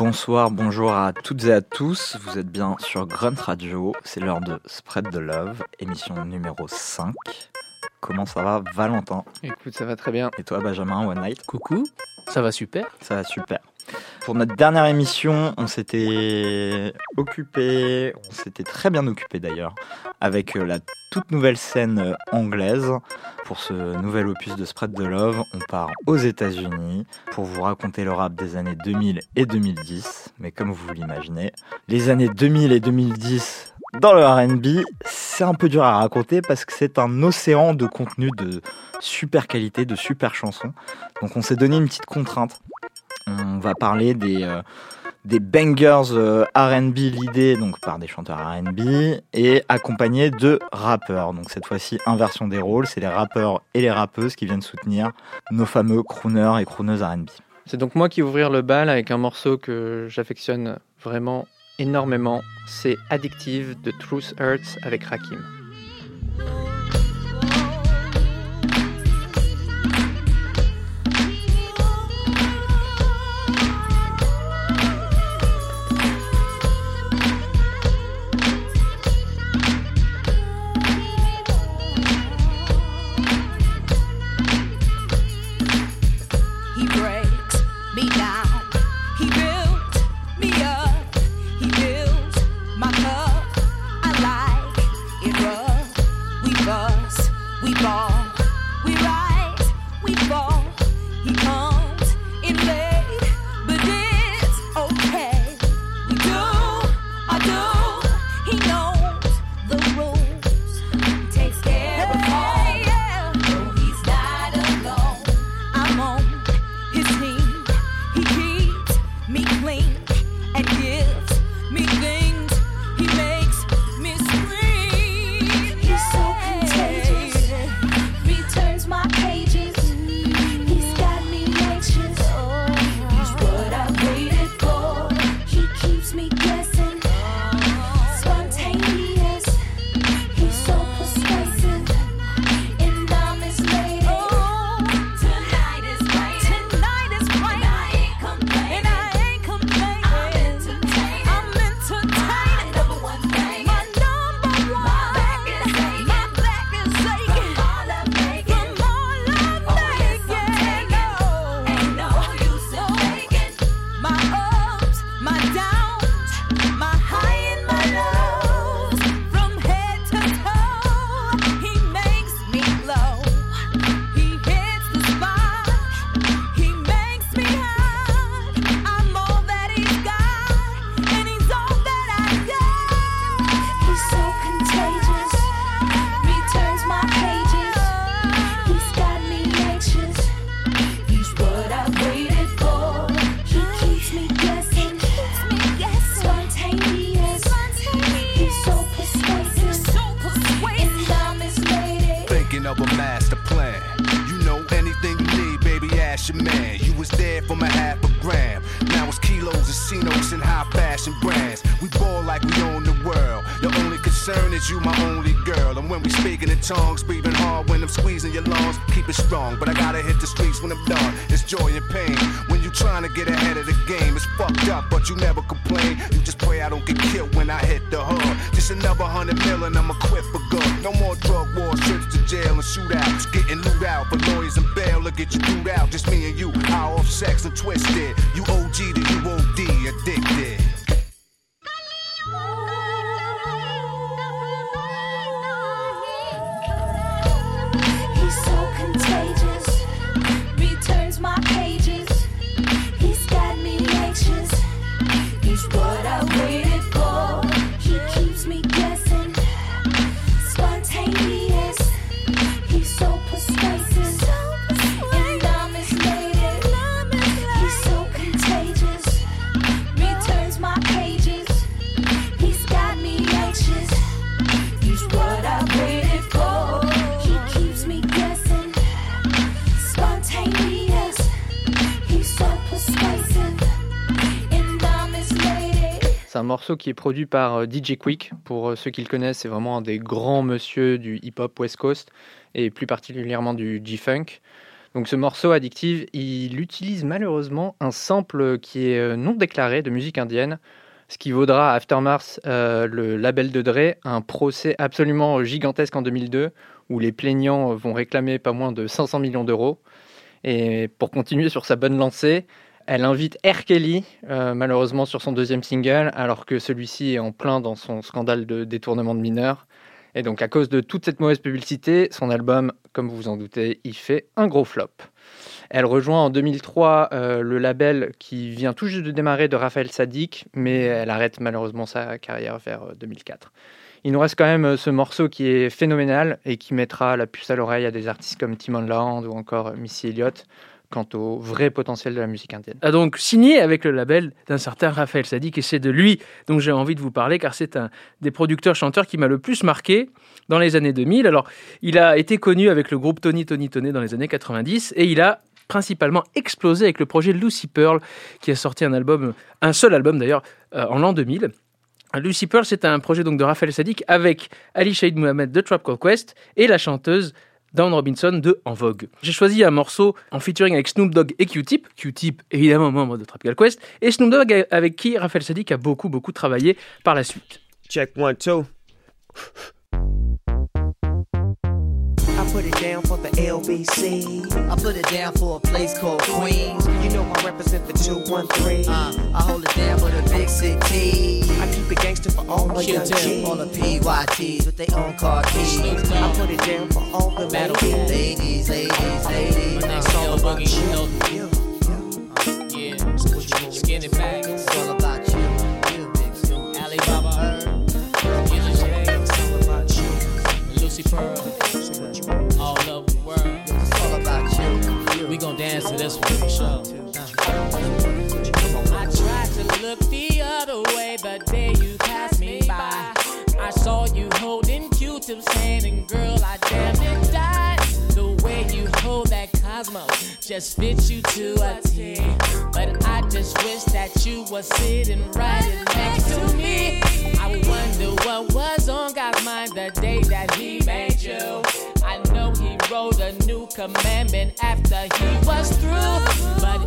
Bonsoir, bonjour à toutes et à tous. Vous êtes bien sur Grunt Radio. C'est l'heure de Spread the Love, émission numéro 5. Comment ça va, Valentin? Écoute, ça va très bien. Et toi, Benjamin, One Night? Coucou, ça va super Ça va super. Pour notre dernière émission, on s'était occupé, on s'était très bien occupé d'ailleurs, avec euh, la toute nouvelle scène euh, anglaise. Pour ce nouvel opus de Spread the Love, on part aux États-Unis pour vous raconter le rap des années 2000 et 2010. Mais comme vous l'imaginez, les années 2000 et 2010 dans le RB, c'est un peu dur à raconter parce que c'est un océan de contenu de super qualité, de super chansons. Donc on s'est donné une petite contrainte. On va parler des, euh, des bangers euh, RB l'idée donc par des chanteurs RB et accompagnés de rappeurs. Donc cette fois-ci, inversion des rôles, c'est les rappeurs et les rappeuses qui viennent soutenir nos fameux crooners et crooneuses RB. C'est donc moi qui vais ouvrir le bal avec un morceau que j'affectionne vraiment énormément, c'est Addictive de Truth Hurts avec Rakim. Qui est produit par DJ Quick. Pour ceux qui le connaissent, c'est vraiment un des grands monsieur du hip-hop West Coast et plus particulièrement du G-Funk. Donc ce morceau Addictive, il utilise malheureusement un sample qui est non déclaré de musique indienne ce qui vaudra à Aftermath, euh, le label de Dre, un procès absolument gigantesque en 2002, où les plaignants vont réclamer pas moins de 500 millions d'euros. Et pour continuer sur sa bonne lancée, elle invite R. Kelly, euh, malheureusement sur son deuxième single, alors que celui-ci est en plein dans son scandale de détournement de mineurs. Et donc à cause de toute cette mauvaise publicité, son album, comme vous vous en doutez, il fait un gros flop. Elle rejoint en 2003 euh, le label qui vient tout juste de démarrer de Raphaël Sadik, mais elle arrête malheureusement sa carrière vers 2004. Euh, Il nous reste quand même ce morceau qui est phénoménal et qui mettra la puce à l'oreille à des artistes comme Timon Land ou encore Missy Elliott quant au vrai potentiel de la musique indienne. A donc signé avec le label d'un certain Raphaël Sadik et c'est de lui dont j'ai envie de vous parler car c'est un des producteurs-chanteurs qui m'a le plus marqué dans les années 2000. Alors, il a été connu avec le groupe Tony Tony Tony dans les années 90 et il a principalement explosé avec le projet Lucy Pearl, qui a sorti un album, un seul album d'ailleurs, euh, en l'an 2000. Lucy Pearl, c'est un projet donc de Raphaël Sadik avec Ali Shaid Mohamed de Trap et la chanteuse Dawn Robinson de En Vogue. J'ai choisi un morceau en featuring avec Snoop Dogg et Q-Tip, Q-Tip évidemment membre de Trap Call Quest, et Snoop Dogg avec qui Raphaël Sadik a beaucoup beaucoup travaillé par la suite. Check one, two. Put it down for the LBC. I put it down for a place called Queens. You know I represent the 213. Uh, I hold it down for the big city. I keep it gangster for all my young G's. All the PYTs with their own car keys. I put it down for all the ladies. Ladies, ladies, ladies. It's all about you. Yeah, yeah. Skinny back. It's all about you. Alibaba. Her. Gillian Shade. It's all about you. Lucy Pearl. Dance to this one sure. I tried to look the other way, but there you passed me by. I saw you holding Q-tips hand, and girl, I damn it died. The way you hold that Cosmo just fits you to a T. But I just wish that you were sitting right next to me. I wonder what was on God's mind the day that He made you. He wrote a new commandment after He was through. But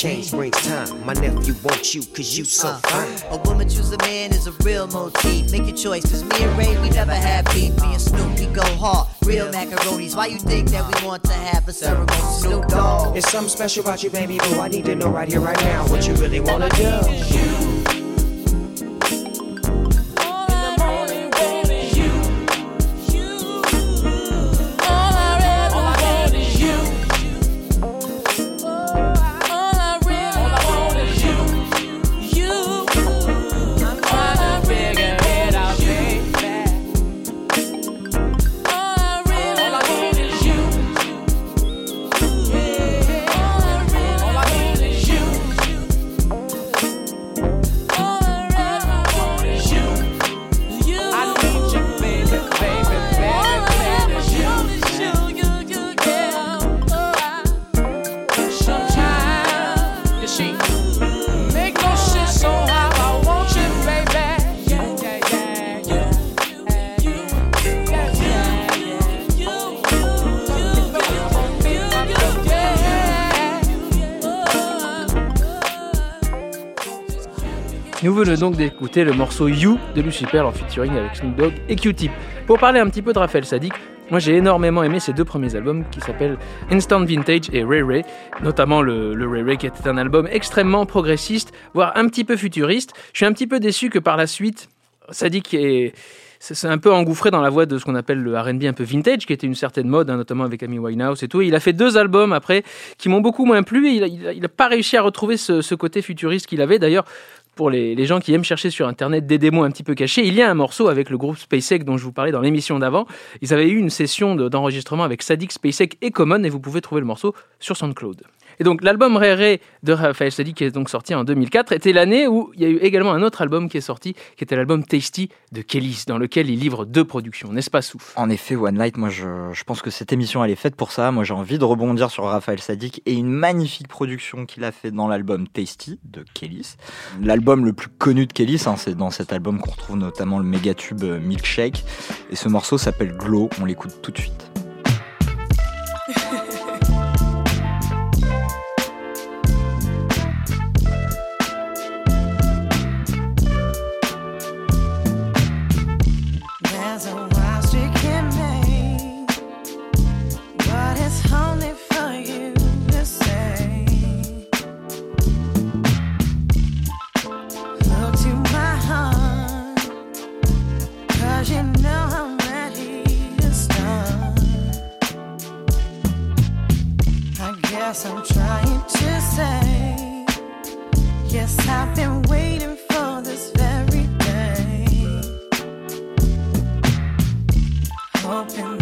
change, brings time. My nephew wants you, cause you so Uh, fine. a woman choose a man is a real motif. Make your choice, cause me and Ray, we never had beef. Me and Snoop, we go hard. Real macaronis. Why you think that we want to have a ceremony? Snoop Dogg. It's something special about you, baby boo. I need to know right here, right now, what you really wanna do. In Venons donc d'écouter le morceau You de Lucifer en featuring avec Snoop Dogg et Q-Tip. Pour parler un petit peu de Raphaël Sadik, moi j'ai énormément aimé ses deux premiers albums qui s'appellent Instant Vintage et Ray Ray, notamment le, Ray Ray qui était un album extrêmement progressiste, voire un petit peu futuriste. Je suis un petit peu déçu que par la suite, Sadik est un peu engouffré dans la voie de ce qu'on appelle le R&B un peu vintage, qui était une certaine mode, hein, notamment avec Amy Winehouse et tout. Il a fait deux albums après qui m'ont beaucoup moins plu. Et il a, il a- il a pas réussi à retrouver ce côté futuriste qu'il avait. D'ailleurs, pour les, gens qui aiment chercher sur Internet des démos un petit peu cachés, il y a un morceau avec le groupe SpaceX dont je vous parlais dans l'émission d'avant. Ils avaient eu une session de- d'enregistrement avec Sadik, SpaceX et Common, et vous pouvez trouver le morceau sur SoundCloud. Et donc l'album Ray de Raphaël Sadik, qui est donc sorti en 2004, était l'année où il y a eu également un autre album qui est sorti, qui était l'album Tasty de Kellys, dans lequel il livre deux productions, n'est-ce pas Souf? En effet, One Light, moi je, je pense que cette émission elle est faite pour ça. Moi j'ai envie de rebondir sur Raphaël Sadik et une magnifique production qu'il a fait dans l'album Tasty de Kellys. L'album le plus connu de Kellys, hein, c'est dans cet album qu'on retrouve notamment le méga tube euh, Milkshake. Et ce morceau s'appelle Glow, on l'écoute tout de suite. Guess I'm trying to say, yes, I've been waiting for this very day. Hoping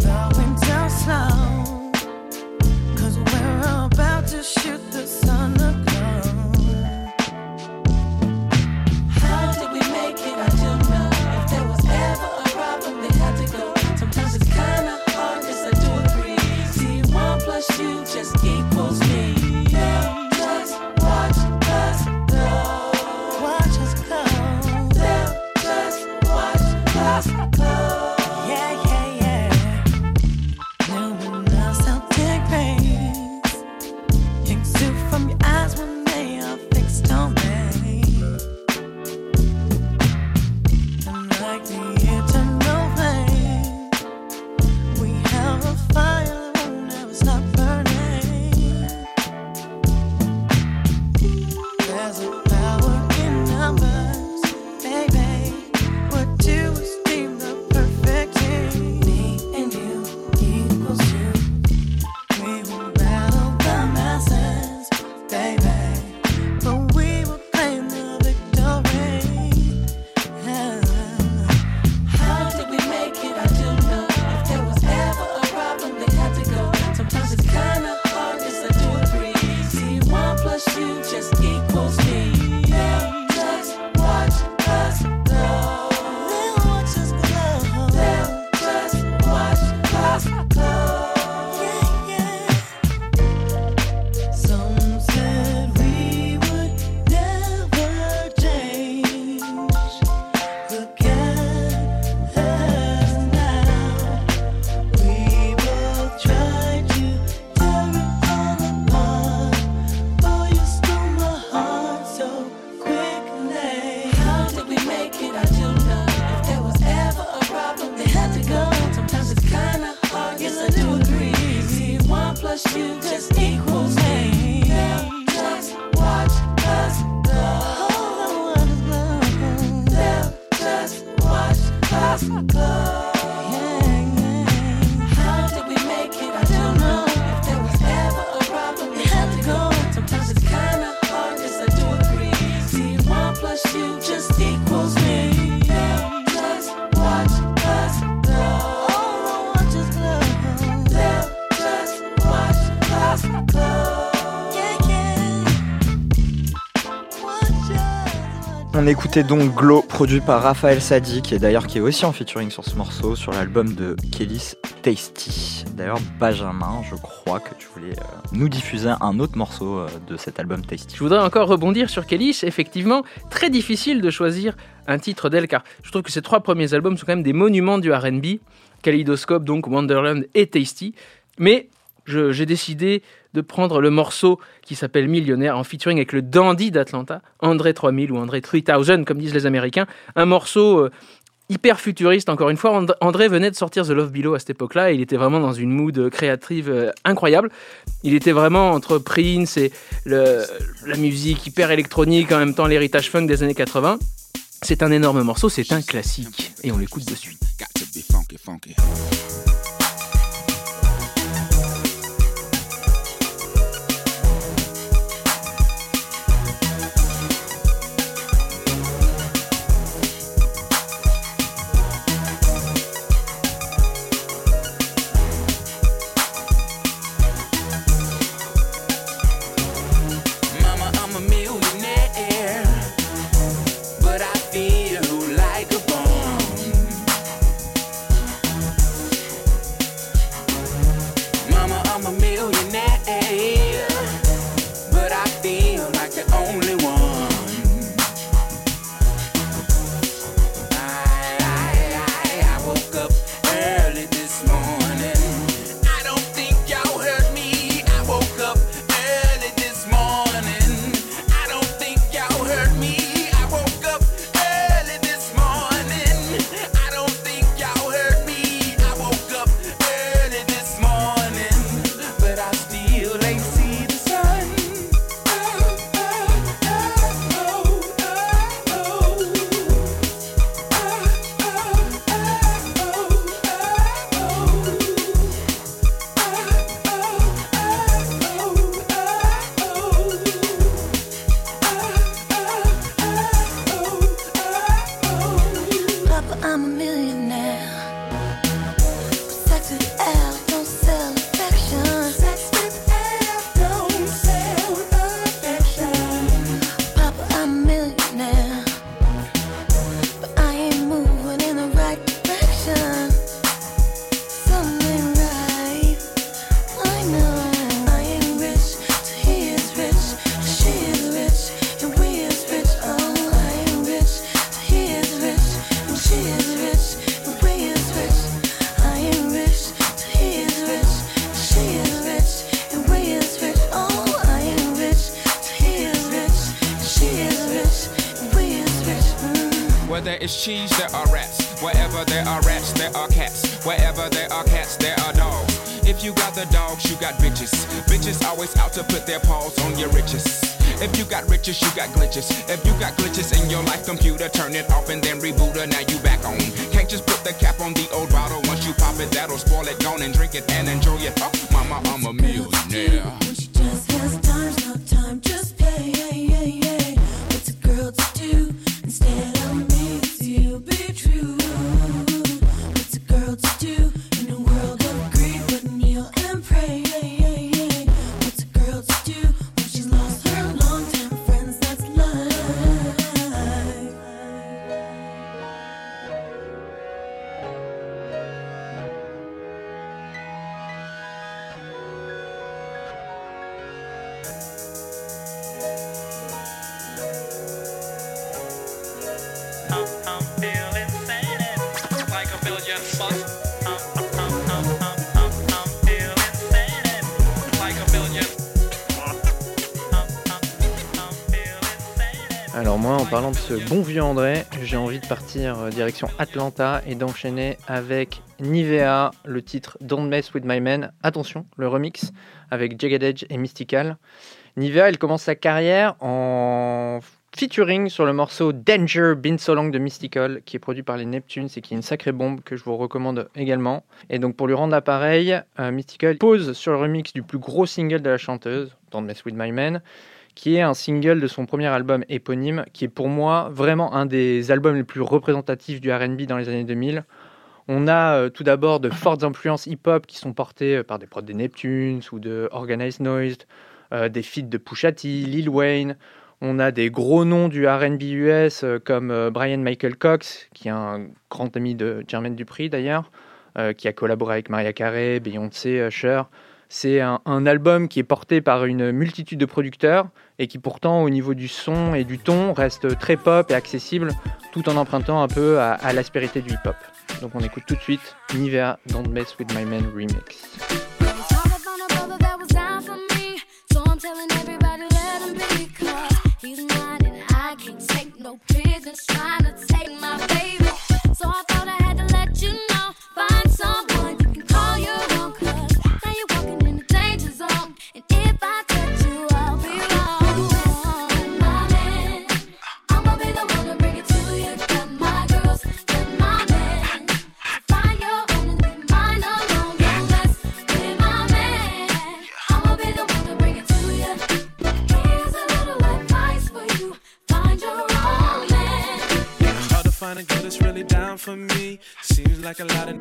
écoutait donc Glow, produit par Raphaël Sadik, et d'ailleurs qui est aussi en featuring sur ce morceau, sur l'album de Kellys Tasty. D'ailleurs, Benjamin, je crois que tu voulais euh, nous diffuser un autre morceau euh, de cet album Tasty. Je voudrais encore rebondir sur Kellys. Effectivement, très difficile de choisir un titre d'elle, car je trouve que ces trois premiers albums sont quand même des monuments du RB. Kaleidoscope, donc Wonderland et Tasty. Mais j'ai décidé de prendre le morceau qui s'appelle Millionnaire en featuring avec le dandy d'Atlanta, André 3000 ou André 3000 comme disent les Américains, un morceau euh, hyper futuriste encore une fois. And- André venait de sortir The Love Below à cette époque-là il était vraiment dans une mood créative euh, incroyable. Il était vraiment entre Prince et la musique hyper électronique, en même temps l'héritage funk des années 80. C'est un énorme morceau, c'est un classique et on l'écoute de suite. Wherever there are rats, there are cats. Wherever there are cats, there are dogs. If you got the dogs, you got bitches. Bitches always out to put their paws on your riches. If you got riches, you got glitches. If you got glitches in your life computer, turn it off and then reboot her. Now you back on. Can't just put the cap on the old bottle. Once you pop it, that'll spoil it. Gone and drink it and enjoy it. Oh, mama, I'm a millionaire. She just has times, no time, just play. Parlant de ce bon vieux André, j'ai envie de partir euh, direction Atlanta et d'enchaîner avec Nivea, le titre Don't Mess With My Man. Attention, le remix avec Jagged Edge et Mystical. Nivea, elle commence sa carrière en featuring sur le morceau Danger Been So Long de Mystical, qui est produit par les Neptunes et qui est une sacrée bombe que je vous recommande également. Et donc pour lui rendre l'appareil, euh, Mystical pose sur le remix du plus gros single de la chanteuse, Don't Mess With My Man, qui est un single de son premier album éponyme, qui est pour moi vraiment un des albums les plus représentatifs du RB dans les années 2000. On a euh, tout d'abord de fortes influences hip-hop qui sont portées euh, par des prods des Neptunes ou de Organized Noise, euh, des feats de Pusha T, Lil Wayne. On a des gros noms du RB US comme Brian Michael Cox, qui est un grand ami de Jermaine Dupri d'ailleurs, qui a collaboré avec Maria Carey, Beyoncé, Usher. C'est un album qui est porté par une multitude de producteurs et qui pourtant au niveau du son et du ton reste très pop et accessible tout en empruntant un peu à, l'aspérité du hip-hop. Donc on écoute tout de suite Nivea Don't Mess With My Man remix. Like a lot of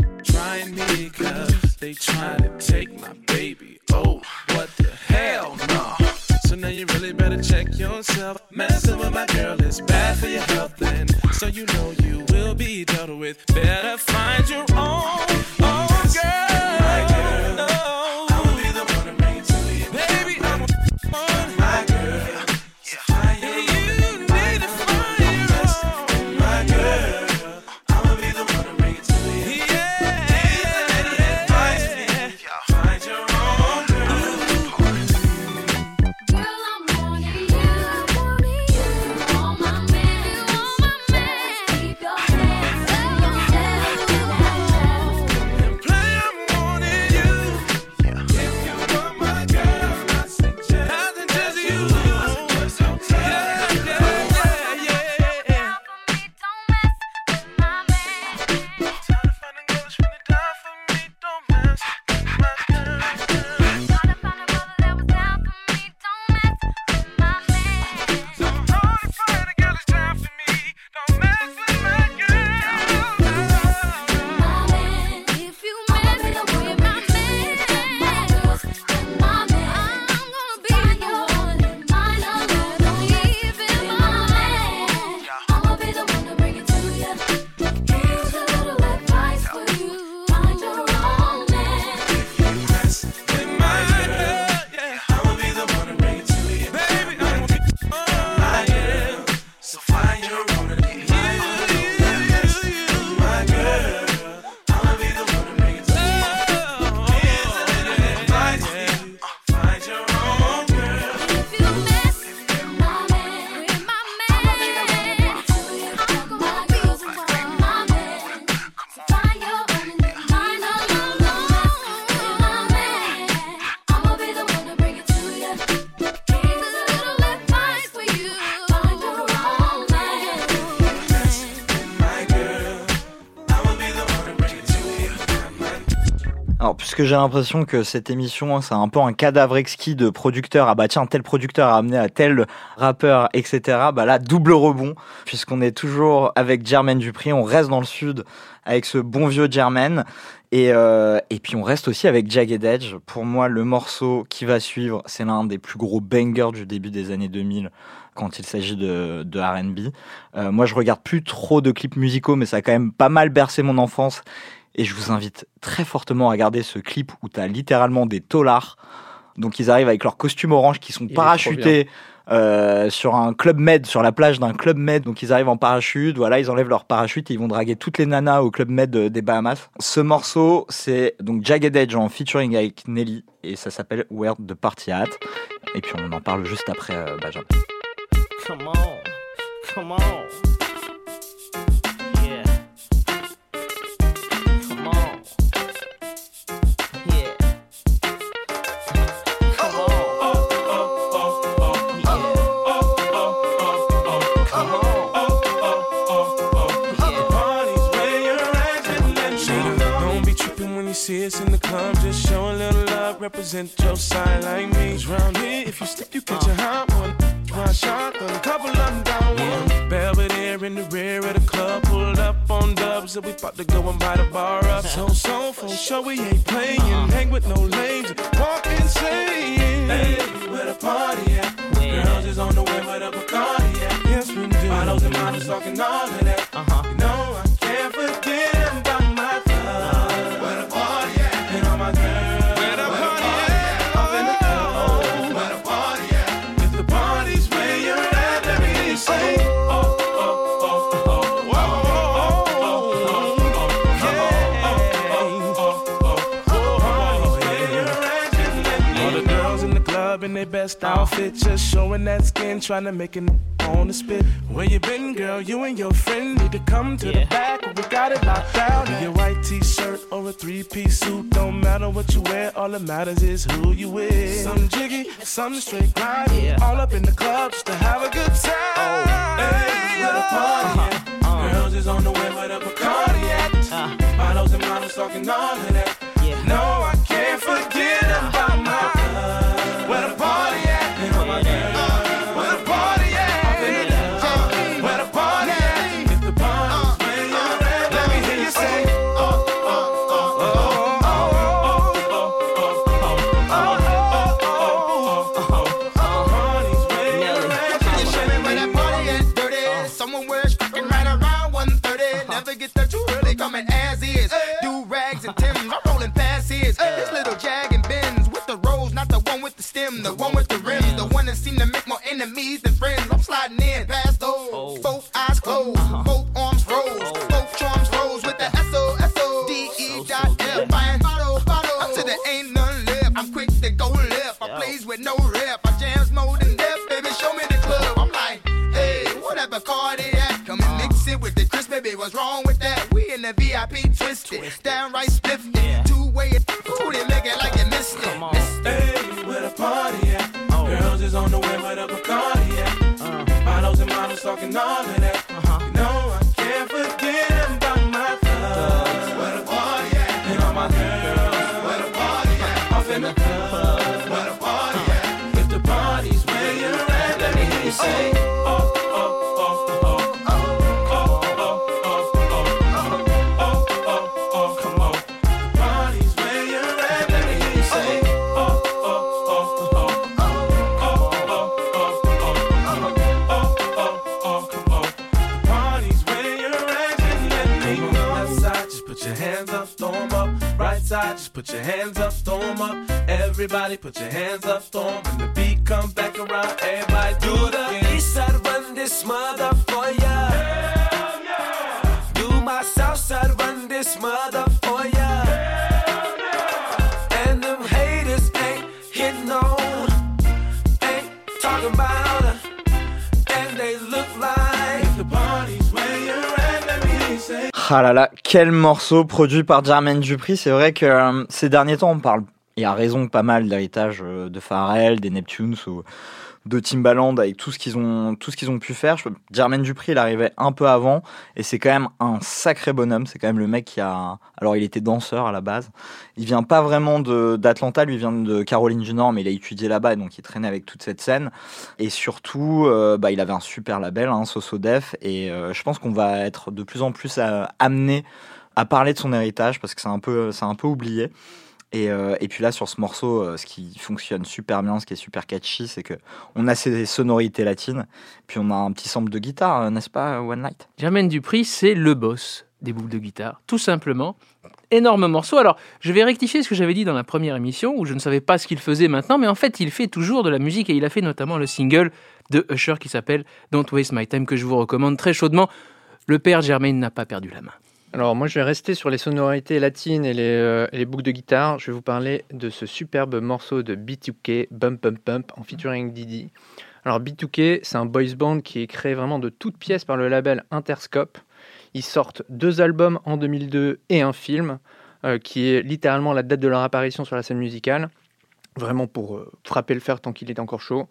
Alors, puisque j'ai l'impression que cette émission, hein, c'est un peu un cadavre exquis de producteurs. Ah bah tiens, tel producteur a amené à tel rappeur, etc. Bah là, double rebond, puisqu'on est toujours avec Jermaine Dupri. On reste dans le sud avec ce bon vieux Jermaine. Et, euh, et puis on reste aussi avec Jagged Edge. Pour moi, le morceau qui va suivre, c'est l'un des plus gros bangers du début des années 2000 quand il s'agit de, de R&B. Euh, moi, je regarde plus trop de clips musicaux, mais ça a quand même pas mal bercé mon enfance. Et je vous invite très fortement à regarder ce clip où tu as littéralement des taulards. Donc ils arrivent avec leurs costumes orange qui sont Il parachutés euh, sur un club med, sur la plage d'un club med. Donc ils arrivent en parachute, voilà, ils enlèvent leur parachute et ils vont draguer toutes les nanas au club med de- des Bahamas. Ce morceau, c'est donc Jagged Edge en featuring avec Nelly et ça s'appelle Where the Party At. Et puis on en parle juste après euh, Benjamin. Come on, come on. See us in the club. Just show a little love, represent your side like me. 'Cause round here, if you slip, you catch a hot one. One shot, a couple of them down one. Belvedere in the rear of the club, pulled up on dubs, and we about to go and buy the bar up. So, so, for sure, we ain't playing. Hang with no lames, walk insane. Hey, where the party at? Girls is on the way, where the Bacardi at? Yes, we do. Bottles and models talking all of that. Uh-huh. Best outfit, just showing that skin, trying to make it on the spit. Where you been, girl? You and your friend need to come to the back. We got it locked down. In your white t-shirt or a three-piece suit, don't matter what you wear. All that matters is who you with. Some jiggy, some straight grind. All up in the club just to have a good time. Oh, Hey, where the party at? Uh-huh. Uh-huh. Girls is on the way where the Bacardi at. Uh-huh. Models and models talking all of that. No, I can't forget about quel morceau produit par Jermaine Dupri. C'est vrai que euh, ces derniers temps, on parle, et à raison, pas mal d'héritage euh, de Pharrell, des Neptunes ou de Timbaland avec tout ce qu'ils ont, tout ce qu'ils ont pu faire. Je, Jermaine Dupri, il arrivait un peu avant et c'est quand même un sacré bonhomme. C'est quand même le mec qui a, alors il était danseur à la base. Il vient pas vraiment d'Atlanta, lui il vient de Caroline du Nord, mais il a étudié là-bas et donc il traînait avec toute cette scène. Et surtout, euh, bah, il avait un super label, hein, Soso Def, et euh, je pense qu'on va être de plus en plus euh, amené à parler de son héritage parce que c'est un peu, c'est un peu oublié. Et, euh, et puis là, sur ce morceau, euh, ce qui fonctionne super bien, ce qui est super catchy, c'est que on a ces sonorités latines, puis on a un petit sample de guitare, euh, n'est-ce pas, One Night Jermaine Dupri, c'est le boss des boucles de guitare, tout simplement. Énorme morceau. Alors, je vais rectifier ce que j'avais dit dans la première émission, où je ne savais pas ce qu'il faisait maintenant, mais en fait, il fait toujours de la musique et il a fait notamment le single de Usher qui s'appelle Don't Waste My Time, que je vous recommande très chaudement. Le père Jermaine n'a pas perdu la main. Alors moi je vais rester sur les sonorités latines et les, euh, boucles de guitare. Je vais vous parler de ce superbe morceau de B2K, Bump Pump Pump, en featuring Didi. Alors B2K, c'est un boys band qui est créé vraiment de toutes pièces par le label Interscope. Ils sortent deux albums en 2002 et un film, euh, qui est littéralement la date de leur apparition sur la scène musicale. Vraiment pour euh, frapper le fer tant qu'il est encore chaud.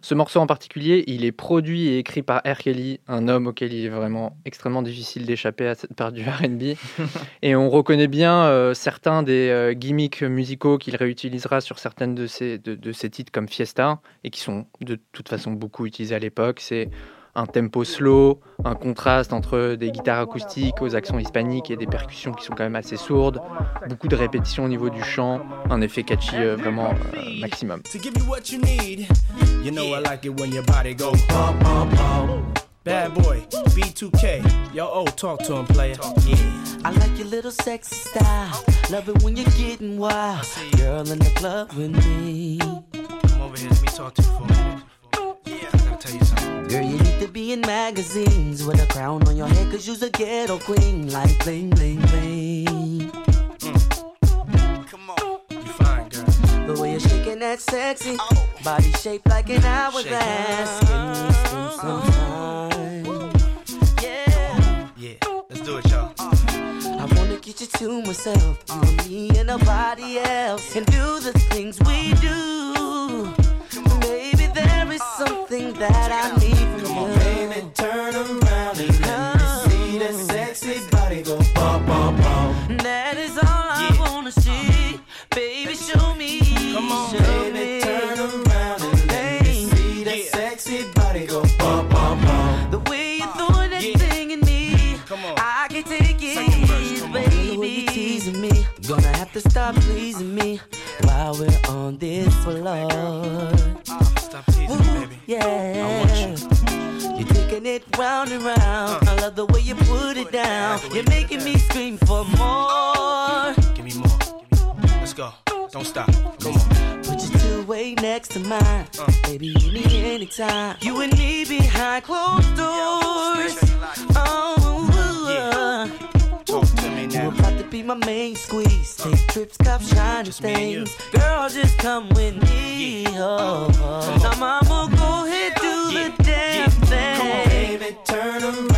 Ce morceau en particulier, il est produit et écrit par R. Kelly, un homme auquel il est vraiment extrêmement difficile d'échapper à cette part du RB. et on reconnaît bien euh, certains des euh, gimmicks musicaux qu'il réutilisera sur certaines de ses, de, de ses titres comme Fiesta, et qui sont de toute façon beaucoup utilisés à l'époque. C'est un tempo slow, un contraste entre des guitares acoustiques aux accents hispaniques et des percussions qui sont quand même assez sourdes, beaucoup de répétitions au niveau du chant, un effet catchy euh, vraiment euh, maximum. To give you what you need. You know I like it when your body goes bump, bump, bump. Bad boy, B2K. Yo, oh, talk to him, player. Yeah. I like your little sexy style. Love it when you're getting wild. Girl in the club with me. Come over here, let me talk to you for a minute. Yeah, I gotta tell you something. Girl, you need to be in magazines with a crown on your head, cause you's a ghetto queen. Like bling, bling, bling. Mm. Come on, you fine, girl. The way you're shaking that sexy body shaped like an hourglass. Can we spend some time? Yeah. Yeah, let's do it, y'all. I wanna get you to myself, you and me and nobody else, and do the things we do. Baby, there is something that I need from you. Baby, turn around and let me see that sexy body go bump, bump, bump. That is all I wanna see. Baby, show me. Come on, show baby, me. turn around and let me see that sexy body go bump, bump, bump. The way you throw that thing in me, I can take it, baby. You teasing me, gonna have to stop pleasing me while we're on this floor. Stop teasing me, baby. Yeah. You're taking it round and round. Uh. I love the way you put it down. You're making me scream for more. Give me more. Let's go. Don't stop. Come on. Put your two way next to mine. Uh. Baby, you need anytime. You and me behind closed doors. Oh, my main squeeze. Take trips, cop shiny me and you. things. Girl, just come with me. Oh, oh. Now, mama, go ahead, do the damn thing. Come on, baby. Turn around.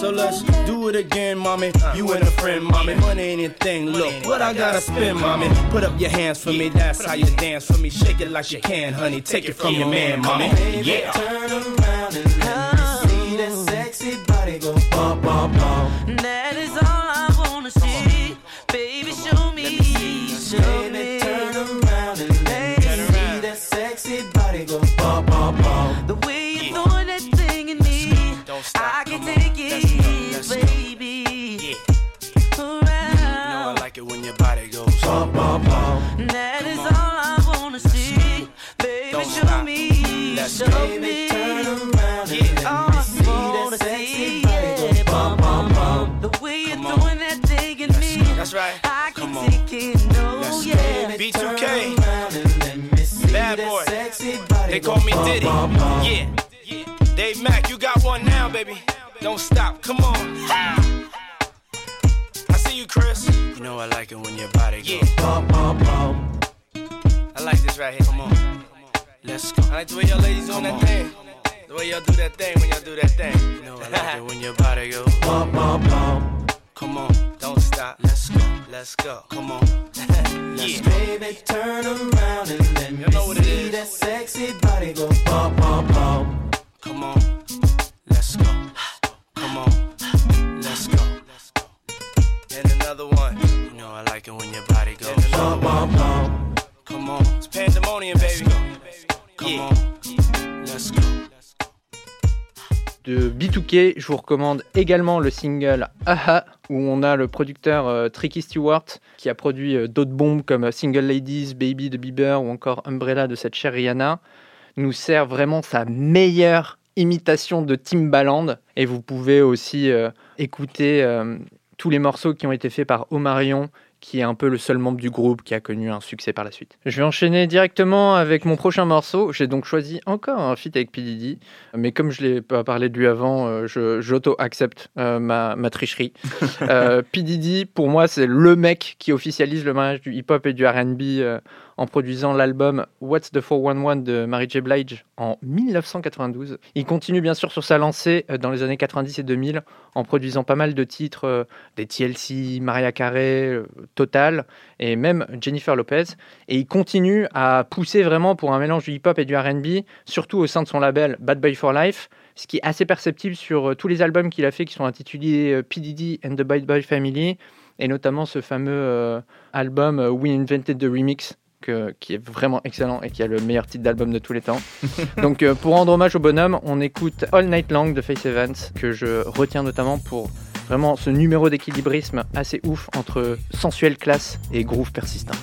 So let's do it again, mommy. You and a friend, mommy. Money ain't a thing. Look, what I gotta spend, mommy. Put up your hands for me. That's how you dance for me. Shake it like you can, honey. Take it from your man, mommy. Yeah. Turn around and let me see that sexy body go bum, bum, bum. That is all I wanna see. Baby, show me. Show me. Bum, bum, bum. That is all I wanna see. Baby, show me. Show me. Turn around and let me see that sexy body go bum, bum, bum. The way you're throwing that thing in me, That's right. I can take it, no, yeah. B2K. Bad boy. They call me Diddy. Yeah. Dave Mack, you got one now, baby. Don't stop. Come on. I see you, Chris. You know I like it when your body goes. Bum, bum, bum. I like this right here. Come on. Let's go. I like the way y'all ladies on that thing. The way y'all do that thing when y'all do that thing. You know I like it when your body goes. Bum, bum, bum. Come on, don't stop. Let's go. Let's go. Come on. yeah. Baby, turn around and let me see that sexy body go bum, bum, bum. B2K, je vous recommande également le single Aha, où on a le producteur euh, Tricky Stewart qui a produit euh, d'autres bombes comme euh, Single Ladies, Baby de Bieber ou encore Umbrella de cette chère Rihanna, nous sert vraiment sa meilleure imitation de Timbaland. Et vous pouvez aussi écouter tous les morceaux qui ont été faits par Omarion, qui est un peu le seul membre du groupe qui a connu un succès par la suite. Je vais enchaîner directement avec mon prochain morceau. J'ai donc choisi encore un feat avec P. Diddy, mais comme je l'ai pas parlé de lui avant, euh, j'auto-accepte euh, ma, ma tricherie. euh, P. Diddy, pour moi, c'est le mec qui officialise le mariage du hip-hop et du R&B euh, en produisant l'album What's the 411 de Mary J. Blige en 1992. Il continue bien sûr sur sa lancée euh, dans les années 90 et 2000 en produisant pas mal de titres euh, des TLC, Maria Carey, euh, Total et même Jennifer Lopez. Et il continue à pousser vraiment pour un mélange du hip-hop et du R&B, surtout au sein de son label Bad Boy for Life, ce qui est assez perceptible sur tous les albums qu'il a fait qui sont intitulés P. Diddy and the Bad Boy Family, et notamment ce fameux album We Invented the Remix, qui est vraiment excellent et qui a le meilleur titre d'album de tous les temps. Donc euh, pour rendre hommage au bonhomme, on écoute All Night Long de Face Evans, que je retiens notamment pour vraiment ce numéro d'équilibrisme assez ouf entre sensuelle classe et groove persistant.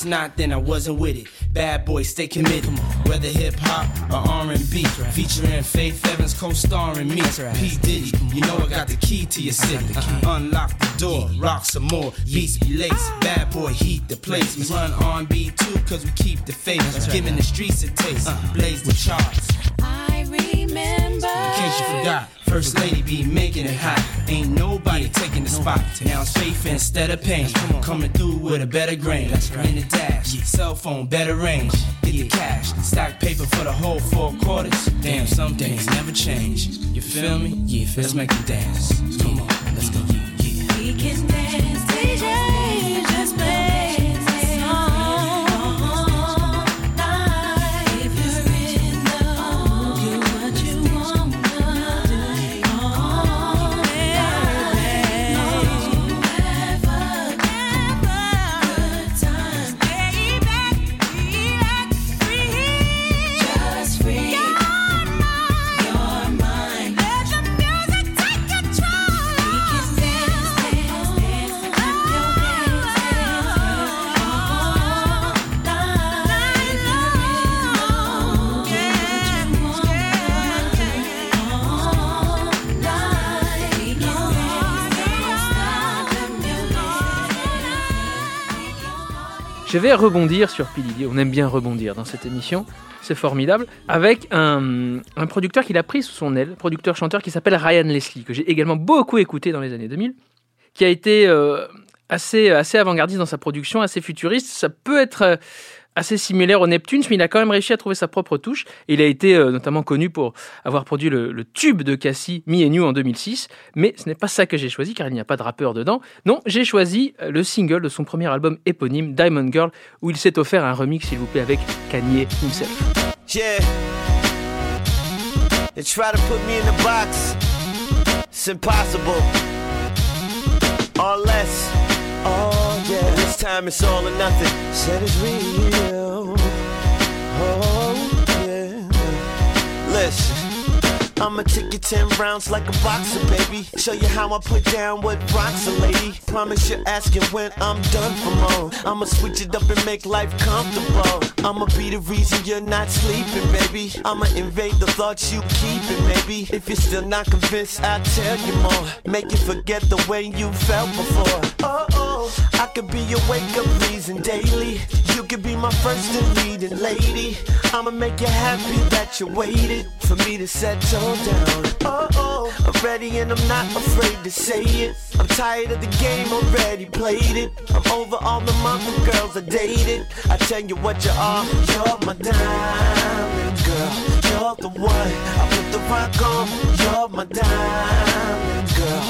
It's not, then I wasn't with it. Bad boy, stay committed. Whether hip hop or R&B, featuring Faith Evans co-starring me. P Diddy, you know I got the key to your city. Unlock the door, rock some more. Beats be laced. Bad boy, heat the place. We run R&B too, cause we keep the faith. Giving the streets a taste. Blaze the charts. I remember. In case you forgot, First Lady be making it hot. Ain't nobody taking the spot. Now it's faith instead of pain. Coming through with a better grain. In the dash, cell phone, better range. Get the cash, stack paper for the whole four quarters. Damn, some things never change. You feel me? Yeah, let's make them dance. Vais rebondir sur P. Diddy. On aime bien rebondir dans cette émission. C'est formidable. Avec un, un producteur qu'il a pris sous son aile, producteur-chanteur qui s'appelle Ryan Leslie, que j'ai également beaucoup écouté dans les années 2000, qui a été euh, assez, assez avant-gardiste dans sa production, assez futuriste. Ça peut être euh, assez similaire aux Neptunes, mais il a quand même réussi à trouver sa propre touche. Il a été euh, notamment connu pour avoir produit le, tube de Cassie, Me and You, en 2006. Mais ce n'est pas ça que j'ai choisi, car il n'y a pas de rappeur dedans. Non, j'ai choisi euh, le single de son premier album éponyme, Diamond Girl, où il s'est offert un remix, s'il vous plaît, avec Kanye himself. Yeah. Try to put me in the box. It's impossible. Time it's all or nothing. Said it's real. Oh yeah. Listen. I'ma take you 10 rounds like a boxer, baby. Show you how I put down what rocks a lady. Promise you're asking when I'm done for more. I'ma switch it up and make life comfortable. I'ma be the reason you're not sleeping, baby. I'ma invade the thoughts you keeping, maybe. If you're still not convinced, I'll tell you more. Make you forget the way you felt before. Oh, oh, I could be your wake up reason daily. You could be my first and leading lady. I'ma make you happy that you waited for me to settle down. Oh, oh, I'm ready and I'm not afraid to say it. I'm tired of the game, already played it. I'm over all the mother girls I dated. I tell you what you are, you're my diamond girl. You're the one I put the rock on. You're my diamond girl.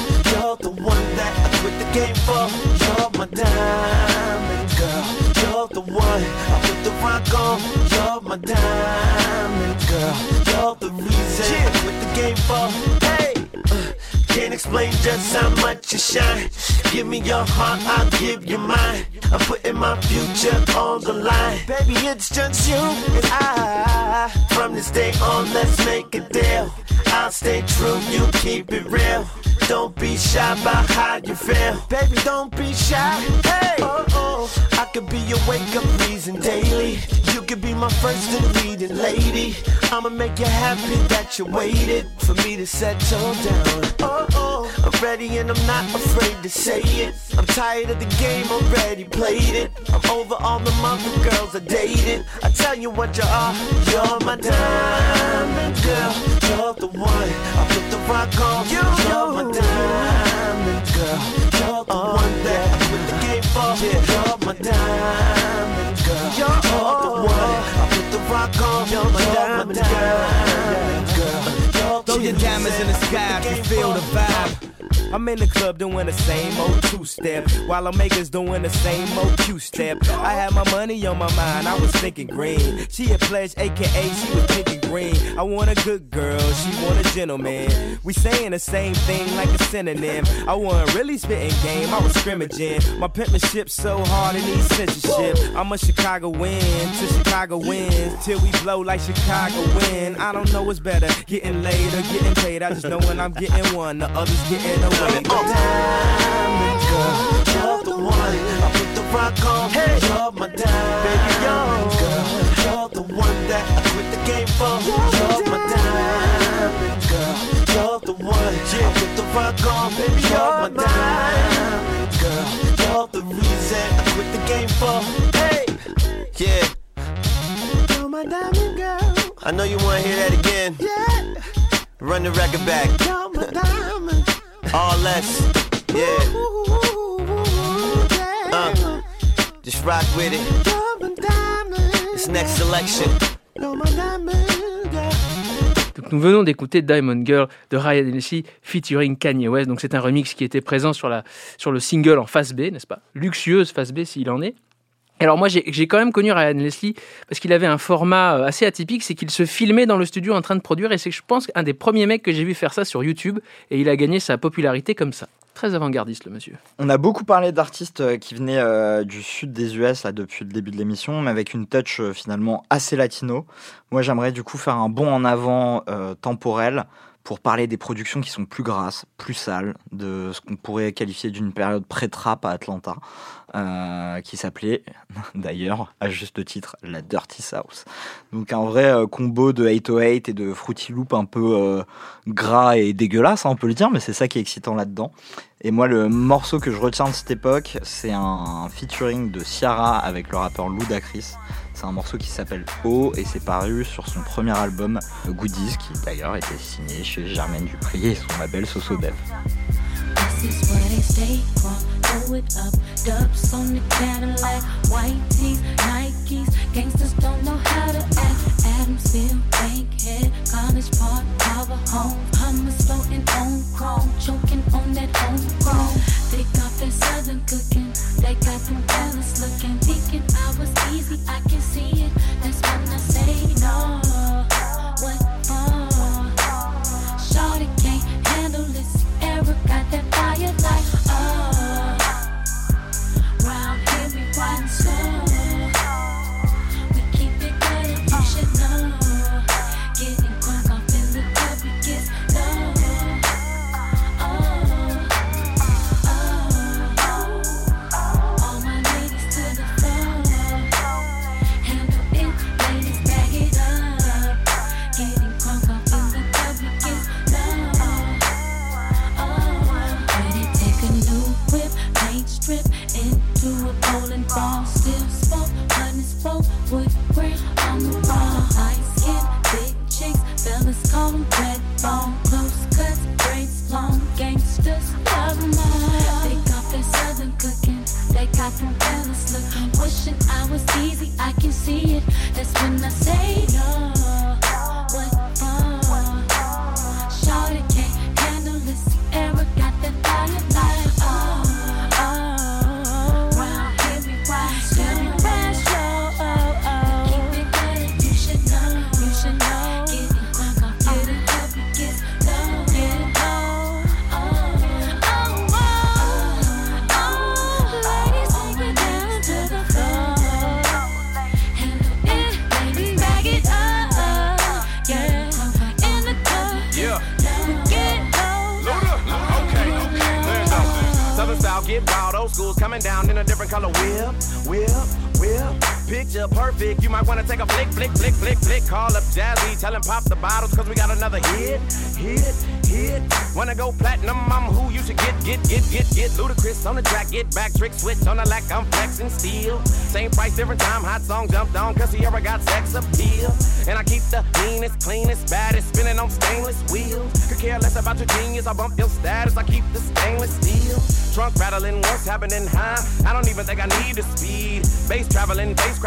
I quit the game for. You're my diamond girl. You're the one I put the rock on. You're my diamond girl. You're the reason I quit the game for. Hey. uh, Can't explain just how much you shine. Give me your heart, I'll give you mine. I'm putting my future on the line. Baby, it's just you and I. From this day on, let's make a deal. I'll stay true, you keep it real. Don't be shy about how you feel. Baby, don't be shy. Hey, oh, oh. I could be your wake up reason daily. You could be my first and leading lady. I'ma make you happy that you waited for me to settle down. Oh, oh. I'm ready and I'm not afraid to say it. I'm tired of the game, already played it. I'm over all the mother girls I dated. I tell you what you are, you're my diamond girl. You're the one I put the rock on. You're my diamond diamond girl. You're the oh, one that yeah. I really came for. Yeah. You're my diamond girl. You're, you're the one I put the rock on. You're, you're my diamond, diamond girl. girl. You're Throw your diamonds in the sky if you feel the vibe. I'm in the club doing the same old two step while I'm makers doing the same old two step. I had my money on my mind, I was thinking green. She a pledge, aka she was thinking green. I want a good girl, she want a gentleman. We saying the same thing like a synonym. I wasn't really spitting game, I was scrimmaging. My penmanship so hard it needs censorship. I'm a Chicago win to Chicago wins till we blow like Chicago win. I don't know what's better, getting laid or getting paid. I just know when I'm getting one, the others getting away. Oh. Diamond girl, you're the one. I put the rock on. Hey, you're my diamond baby, you're girl. You're the one that I quit the game for. You're my diamond girl. You're the one. I put the rock on, baby. You're my diamond girl. You're the reason I quit the game for. Hey, yeah. You're my diamond girl. I know you wanna hear that again. Yeah. Run the record back. You're my diamond. All less, yeah. Uh, just rock with it. This next selection. Donc nous venons d'écouter Diamond Girl de Ryan Hennessy featuring Kanye West. Donc c'est un remix qui était présent sur, la, sur le single en face B, n'est-ce pas? Luxueuse face B s'il en est. Alors moi j'ai quand même connu Ryan Leslie parce qu'il avait un format euh, assez atypique, c'est qu'il se filmait dans le studio en train de produire et c'est je pense un des premiers mecs que j'ai vu faire ça sur YouTube et il a gagné sa popularité comme ça. Très avant-gardiste le monsieur. On a beaucoup parlé d'artistes euh, qui venaient euh, du sud des US depuis le début de l'émission, mais avec une touch finalement assez latino. Moi, j'aimerais du coup faire un bond en avant temporel pour parler des productions qui sont plus grasses, plus sales, de ce qu'on pourrait qualifier d'une période pré-trap à Atlanta, euh, qui s'appelait d'ailleurs, à juste titre, la Dirty South. Donc un vrai euh, combo de 808 et de Fruity Loop un peu euh, gras et dégueulasse, hein, on peut le dire, mais c'est ça qui est excitant là-dedans. Et moi, le morceau que je retiens de cette époque, c'est un featuring de Ciara avec le rappeur Ludacris. C'est un morceau qui s'appelle O et c'est paru sur son premier album Goodies, qui d'ailleurs était signé chez Germaine Dupri et son label Soso Dev. This is where they stay from. Throw it up, dubs on the Cadillac, white tees, Nikes. Gangsters don't know how to act. Adamsville, Bankhead, College Park, Power Home. Hummus floating on chrome,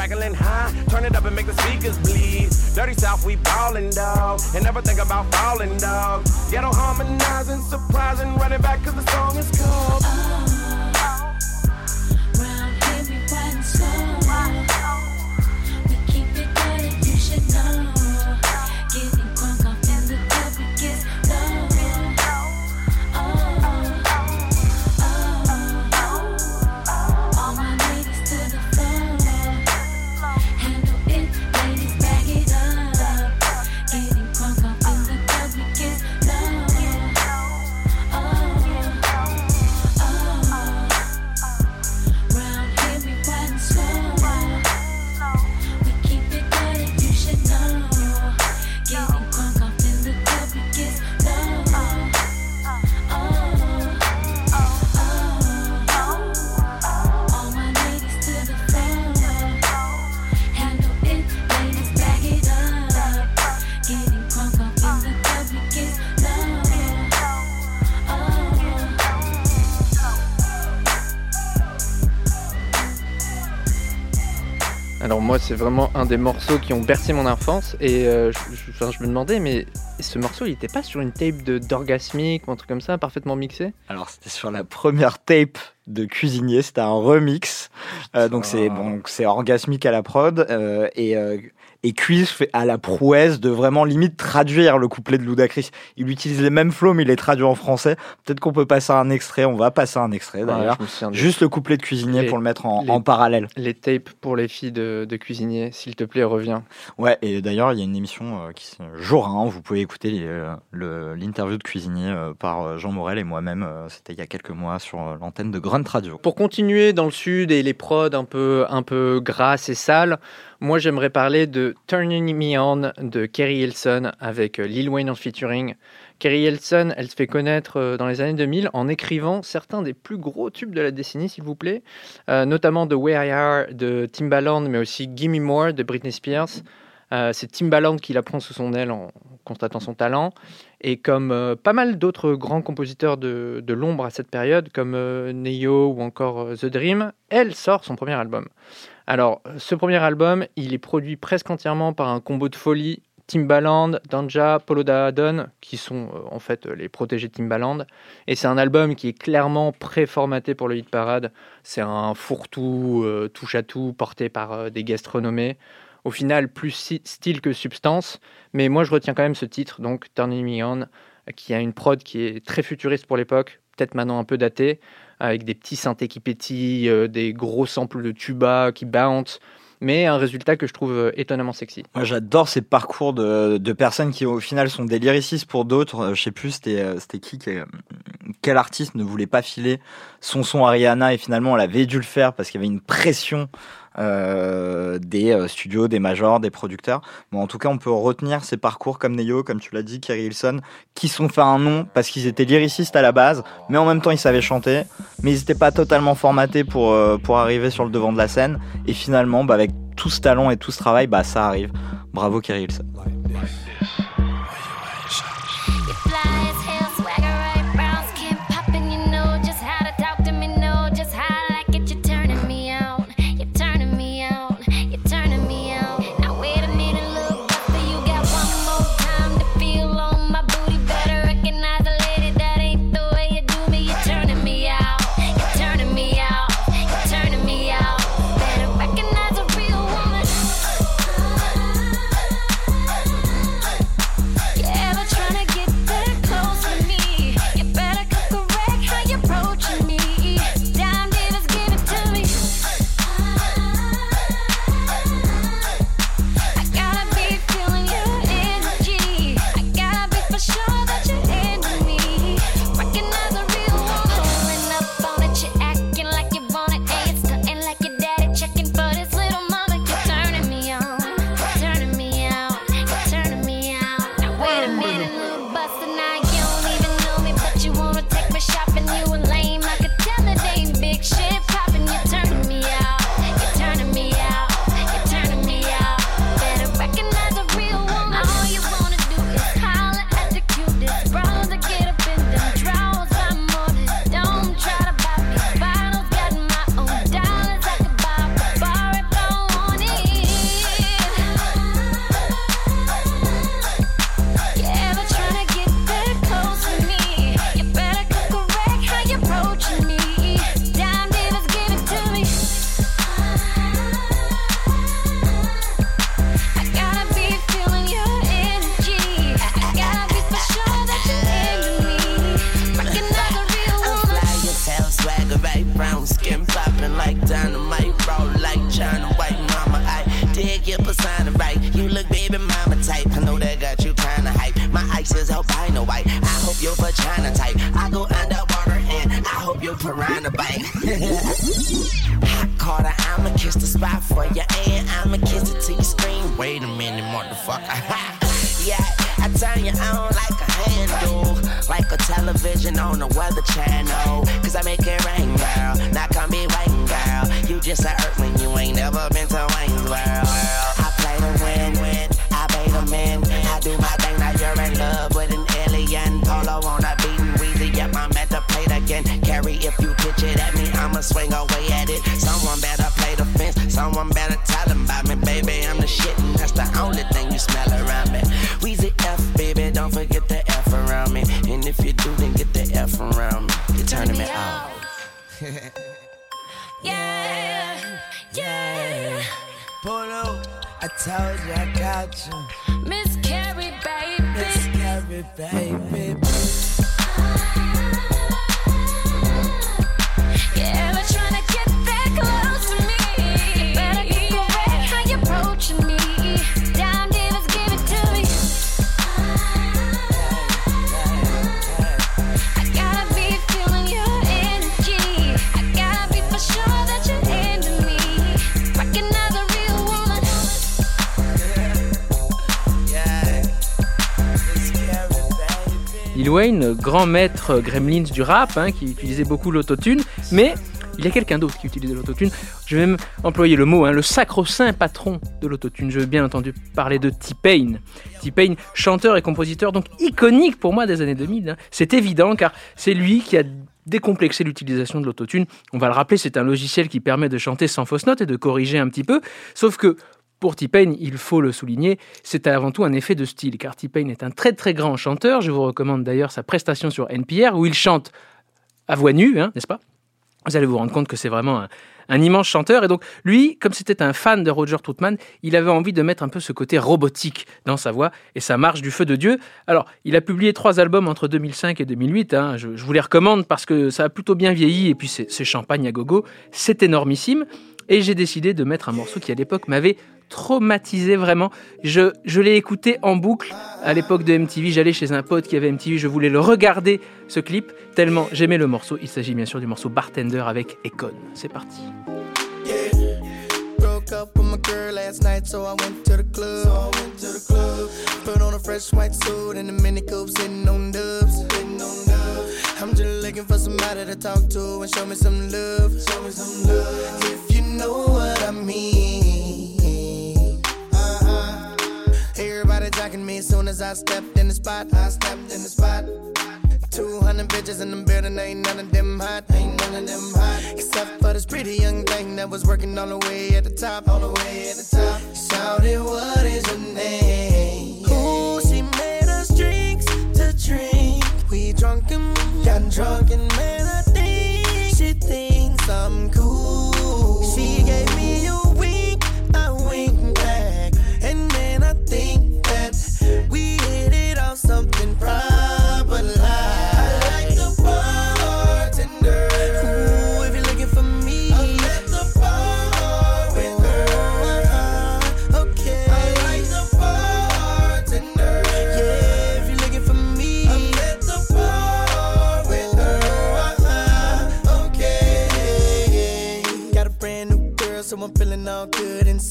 crackling high. Turn it up and make the speakers bleed. Dirty South, we ballin' dog. And never think about falling dog. C'est vraiment un des morceaux qui ont bercé mon enfance et euh, je, me demandais, mais ce morceau, il était pas sur une tape d'orgasmique ou un truc comme ça, parfaitement mixé? Alors c'était sur la première tape de cuisinier, c'était un remix. Euh, donc c'est bon, c'est orgasmique à la prod euh, et euh, et Quiz fait à la prouesse de vraiment limite traduire le couplet de Ludacris. Il utilise les mêmes flows mais il les traduit en français. Peut-être qu'on peut passer un extrait, on va passer un extrait d'ailleurs. Juste le couplet de cuisinier Les- pour le mettre en, les- en parallèle. Les tapes pour les filles de, de cuisinier, s'il te plaît, reviens. Ouais, et d'ailleurs, il y a une émission euh, qui jour 1, vous pouvez écouter le- l'interview de cuisinier par Jean Morel et moi-même. C'était il y a quelques mois sur l'antenne de Pour continuer dans le sud et les prods un peu, un peu grasses et sales, moi j'aimerais parler de Turning Me On de Kerry Hilson avec euh, Lil Wayne en featuring. Kerry Hilson, elle se fait connaître euh, dans les années 2000 en écrivant certains des plus gros tubes de la décennie, s'il vous plaît, euh, notamment The Way I Are de Timbaland, mais aussi Gimme More de Britney Spears. C'est Timbaland qui la prend sous son aile en constatant son talent. Et comme euh, pas mal d'autres grands compositeurs de, l'ombre à cette période, comme euh, Neo ou encore euh, The Dream, elle sort son premier album. Alors, ce premier album, il est produit presque entièrement par un combo de folie. Timbaland, Danja, Polo Don, qui sont euh, en fait les protégés de Timbaland. Et c'est un album qui est clairement préformaté pour le hit parade. C'est un fourre-tout, euh, touche-à-tout, porté par des guests renommés. Au final, plus style que substance. Mais moi, je retiens quand même ce titre, donc Turning Me On, qui a une prod qui est très futuriste pour l'époque, peut-être maintenant un peu datée, avec des petits synthés qui pétillent, euh, des gros samples de tuba qui bounce, mais un résultat que je trouve euh, étonnamment sexy. Moi, j'adore ces parcours de, de personnes qui, au final, sont des lyricistes pour d'autres. Euh, Je sais plus, c'était qui, quel artiste ne voulait pas filer son son à Rihanna et finalement, elle avait dû le faire parce qu'il y avait une pression euh, des euh, studios, des majors, des producteurs. Bon, en tout cas, on peut retenir ces parcours comme Neo, comme tu l'as dit, Kerry Hilson, qui sont fait un nom parce qu'ils étaient lyricistes à la base, mais en même temps, ils savaient chanter, mais ils n'étaient pas totalement formatés pour, euh, pour arriver sur le devant de la scène. Et finalement, bah, avec tout ce talent et tout ce travail, bah, ça arrive. Bravo Kerry Hilson. your China type. I go underwater and I hope your piranha bite. Hot Carter, I'ma kiss the spot for you and I'ma kiss it till you scream. Wait a minute, motherfucker. yeah, I tell you I don't like a handle, like a television on the weather channel. Cause I make it rain, girl. Now come be waiting, girl. You just a earthling, you ain't never been to swing away at it. Someone better play the fence, someone better tell them about me, baby. I'm the shit, and that's the only thing you smell around me. Weezy F, baby, don't forget the F around me. And if you do, then get the F around me. You're turning me out. Yeah, yeah. Polo, I told you I got you. Miss Carrie, baby. Miss Carrie, baby. Lil Wayne, grand maître Gremlins du rap, hein, qui utilisait beaucoup l'autotune, mais il y a quelqu'un d'autre qui utilisait l'autotune. Je vais même employer le mot, hein, le sacro-saint patron de l'autotune. Je veux bien entendu parler de T-Pain. T-Pain, chanteur et compositeur donc iconique pour moi des années 2000. hein. C'est évident car c'est lui qui a décomplexé l'utilisation de l'autotune. On va le rappeler, c'est un logiciel qui permet de chanter sans fausse note et de corriger un petit peu. Sauf que pour T-Pain, il faut le souligner, c'est avant tout un effet de style, car T-Pain est un très très grand chanteur. Je vous recommande d'ailleurs sa prestation sur NPR, où il chante à voix nue, hein, n'est-ce pas? Vous allez vous rendre compte que c'est vraiment un, immense chanteur. Et donc, lui, comme c'était un fan de Roger Troutman, il avait envie de mettre un peu ce côté robotique dans sa voix, et ça marche du feu de Dieu. Alors, il a publié trois albums entre 2005 et 2008. hein. Je, je vous les recommande parce que ça a plutôt bien vieilli, et puis c'est champagne à gogo. C'est énormissime. Et j'ai décidé de mettre un morceau qui, à l'époque, m'avait traumatisé vraiment. Je, je l'ai écouté en boucle à l'époque de MTV. J'allais chez un pote qui avait MTV, je voulais le regarder, ce clip, tellement j'aimais le morceau. Il s'agit bien sûr du morceau Bartender avec Econ. C'est parti. Everybody me as soon as I stepped in the spot. I stepped in the spot. 200 bitches in the building, ain't none of them hot, ain't none of them hot. Except for this pretty young thing that was working all the way at the top, all the way at the top. Shouted, what is your name? Ooh, she made us drinks to drink. We drunk and got drunk and man, I think she thinks I'm cool.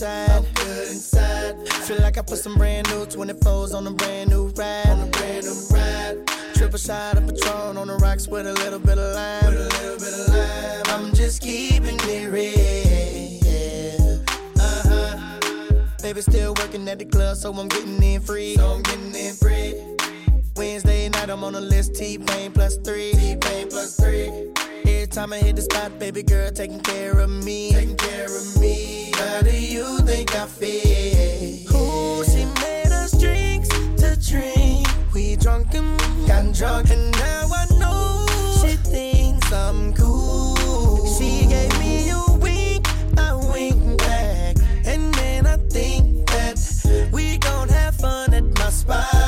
Inside. good inside. Feel like I put some brand new 24s on a brand new ride. On a brand new ride. Triple shot of Patron on the rocks with a little bit of lime. With a little bit of lime. I'm just keeping it real. Uh-huh. Baby still working at the club, so I'm getting in free. So I'm getting in free. Wednesday night, I'm on the list. T-Pain plus three. T-Pain plus three. Every time I hit the spot, baby girl taking care of me. Taking care of me. How do you think I feel? Ooh, she made us drinks to drink. We drunk and got drunk, and now I know she thinks I'm cool. She gave me a wink, I wink back, and then I think that we gon' have fun at my spot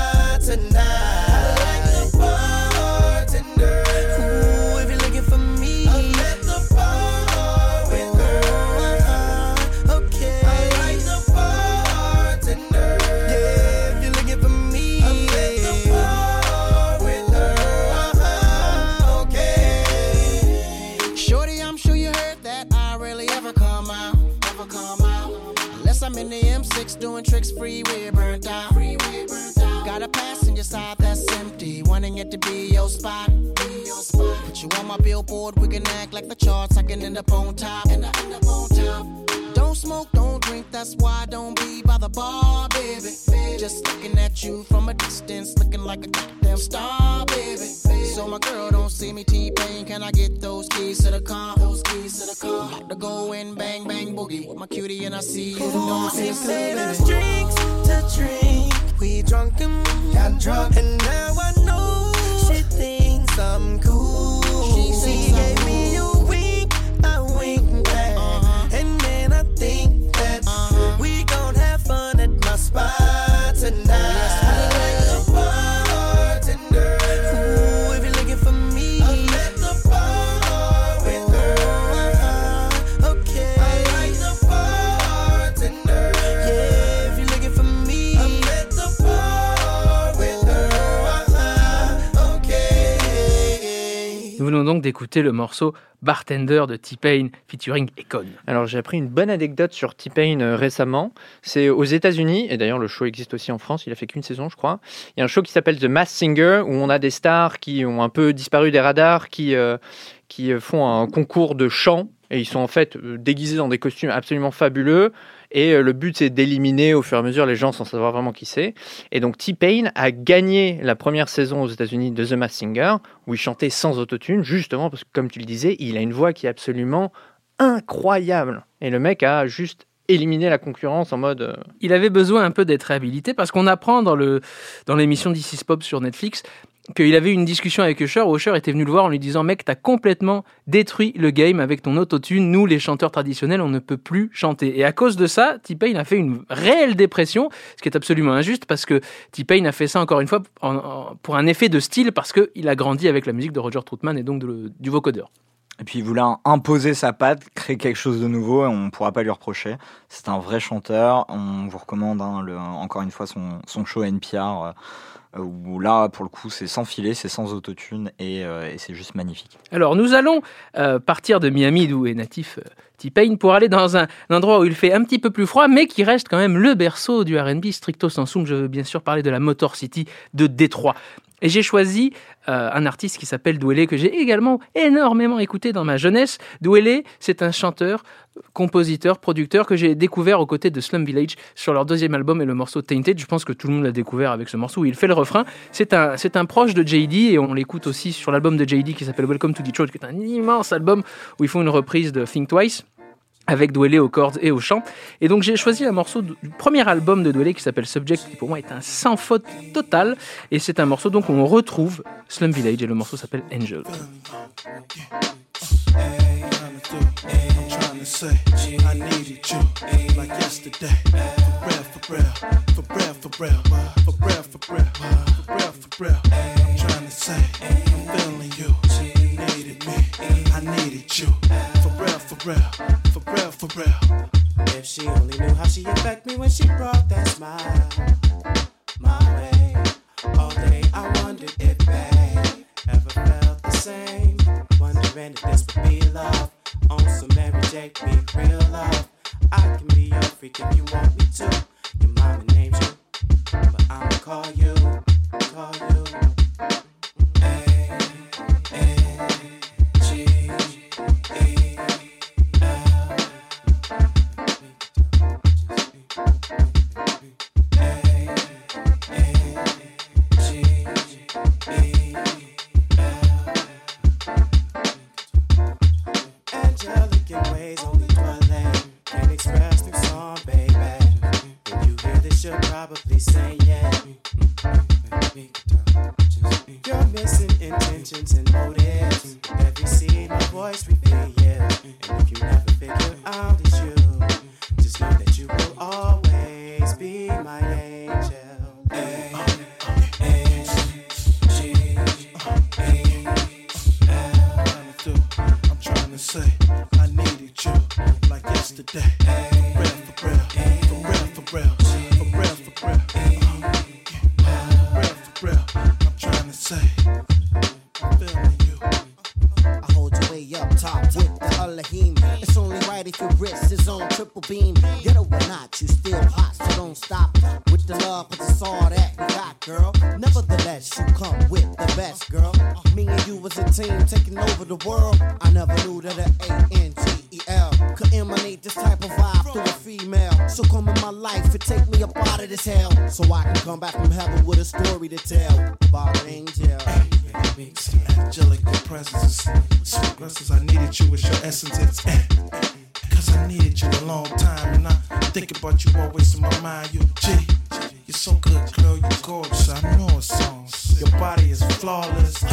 doing tricks freeway burnt out. Got a passenger side that's empty, wanting it to be your spot. Put you on my billboard, we can act like the charts. I can end up on top. And end up on top. Don't smoke, don't drink, that's why I don't be by the bar, baby. Just looking at you from a distance, looking like a goddamn star, baby. So my girl don't see me T-Pain, can I get those keys to the car? Those keys to the car. About to go in, bang, bang, boogie with my cutie and I see you. Don't say there's drinks to drink. We drunk and mm, got drunk, and now I know she thinks I'm cool. She, gave me donc d'écouter le morceau Bartender de T-Pain featuring Econ. Alors j'ai appris une bonne anecdote sur T-Pain euh, récemment. C'est aux États-Unis, et d'ailleurs le show existe aussi en France, il a fait qu'une saison je crois. Il y a un show qui s'appelle The Mass Singer, où on a des stars qui ont un peu disparu des radars, qui, euh, qui euh, font un concours de chant, et ils sont en fait déguisés dans des costumes absolument fabuleux. Et euh, le but, c'est d'éliminer au fur et à mesure les gens sans savoir vraiment qui c'est. Et donc T-Pain a gagné la première saison aux États-Unis de The Masked Singer, où il chantait sans autotune, justement parce que, comme tu le disais, il a une voix qui est absolument incroyable. Et le mec a juste éliminé la concurrence en mode. euh, Il avait besoin un peu d'être réhabilité parce qu'on apprend dans le dans l'émission d'Isis Pop sur Netflix qu'il avait eu une discussion avec Usher. où Usher était venu le voir en lui disant Mec, t'as complètement détruit le game avec ton autotune. Nous, les chanteurs traditionnels, on ne peut plus chanter. Et à cause de ça, T-Pain a fait une réelle dépression, ce qui est absolument injuste parce que T-Pain a fait ça encore une fois pour un effet de style parce qu'il a grandi avec la musique de Roger Troutman et donc du vocodeur. Et puis il voulait imposer sa patte, créer quelque chose de nouveau, et on ne pourra pas lui reprocher. C'est un vrai chanteur. On vous recommande hein, encore une fois son, son show NPR, euh, où là, pour le coup, c'est sans filet, c'est sans autotune, et, euh, et c'est juste magnifique. Alors nous allons euh, partir de Miami, d'où est natif euh, T-Pain, pour aller dans un, un endroit où il fait un petit peu plus froid, mais qui reste quand même le berceau du R&B stricto sensu. Je veux bien sûr parler de la Motor City de Détroit. Et j'ai choisi euh, un artiste qui s'appelle Douélé, que j'ai également énormément écouté dans ma jeunesse. Douélé, c'est un chanteur, compositeur, producteur que j'ai découvert aux côtés de Slum Village sur leur deuxième album et le morceau Tainted. Je pense que tout le monde l'a découvert avec ce morceau où il fait le refrain. C'est un, c'est un proche de JD et on l'écoute aussi sur l'album de JD qui s'appelle Welcome to Detroit, qui est un immense album où ils font une reprise de Think Twice avec Dwellé aux cordes et au chant. Et donc j'ai choisi un morceau du premier album de Dwellé qui s'appelle Subject, qui pour moi est un sans faute total. Et c'est un morceau donc où on retrouve Slum Village et le morceau s'appelle Angel. Needed me, I needed you. For real, for real, for real, for real. If she only knew how she affected me when she brought that smile my way. All day I wondered if babe ever felt the same. Wondering if this would be love. On some Mary J. Be real love. I can be your freak if you want me to. Your mama names you, but I'ma call you, call you. Story to tell about angel. Angelic presence sweet blessings. I needed you with your essence. It's, eh, eh, Cause I needed you a long time and I think about you always in my mind. You G, you're so good, girl. You're gorgeous. I know it's songs. Your body is flawless.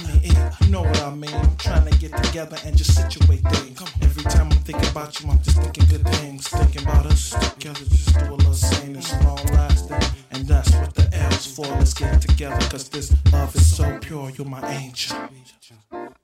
I mean, eh, you know what I mean. I'm trying to get together and just situate things. Every time I'm thinking about you, I'm just thinking good things. Thinking about us together, just do a little saying it's long lasting. And that's what the L's for. Let's get together, cause this love is so pure. You're my angel.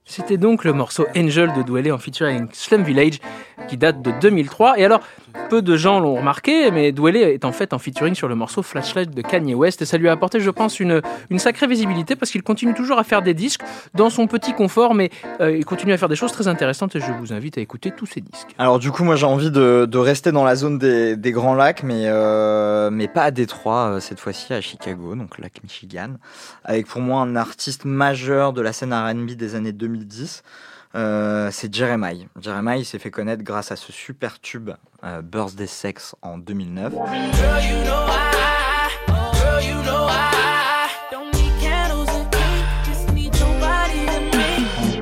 C'était donc le morceau Angel de Dwele en featuring Slum Village qui date de 2003. Et alors, peu de gens l'ont remarqué, mais Dwele est en fait en featuring sur le morceau Flashlight de Kanye West et ça lui a apporté, je pense, une, une sacrée visibilité parce qu'il continue toujours à faire des disques dans son petit confort, mais euh, il continue à faire des choses très intéressantes et je vous invite à écouter tous ses disques. Alors du coup, moi j'ai envie de, rester dans la zone des, Grands Lacs, mais, euh, mais pas à Détroit, euh, cette fois-ci à Chicago, donc lac Michigan, avec pour moi un artiste majeur de la scène R&B des années 2010. Euh, c'est Jeremiah. Jeremiah s'est fait connaître grâce à ce super tube euh, Birthday Sex en 2009.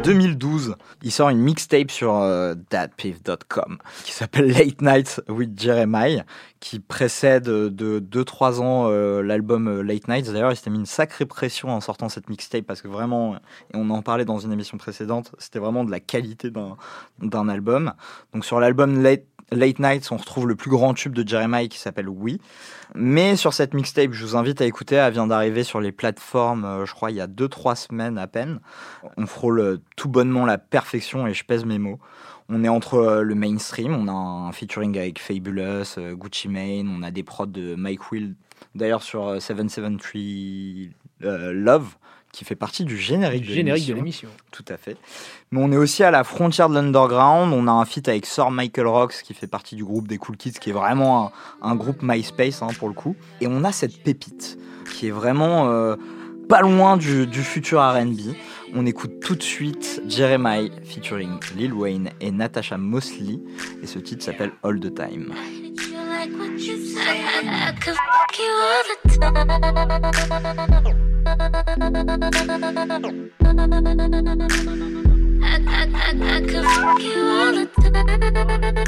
2012, il sort une mixtape sur euh, datpiff.com qui s'appelle Late Night with Jeremiah, qui précède euh, de 2-3 ans euh, l'album Late Nights. D'ailleurs, il s'était mis une sacrée pression en sortant cette mixtape parce que vraiment, et on en parlait dans une émission précédente, c'était vraiment de la qualité d'un d'un album. Donc sur l'album Late Late Nights, on retrouve le plus grand tube de Jeremiah qui s'appelle Oui. Mais sur cette mixtape, je vous invite à écouter, elle vient d'arriver sur les plateformes, euh, je crois, il y a 2-3 semaines à peine. On frôle euh, tout bonnement la perfection et je pèse mes mots. On est entre euh, le mainstream, on a un featuring avec Fabulous, Gucci Mane, on a des prods de Mike Will, d'ailleurs sur euh, 773 euh, Love, qui fait partie du générique, Du générique de l'émission. Tout à fait. Mais on est aussi à la frontière de l'underground. On a un feat avec Sir Michael Rocks qui fait partie du groupe des Cool Kids, qui est vraiment un, un groupe MySpace hein, pour le coup. Et on a cette pépite qui est vraiment euh, pas loin du, du futur R&B. On écoute tout de suite Jeremiah featuring Lil Wayne et Natasha Mosley. Et ce titre s'appelle All the Time. Like what you say? I, I could fuck you all the time. I, I, I, I could fuck you all the M-O-E-T.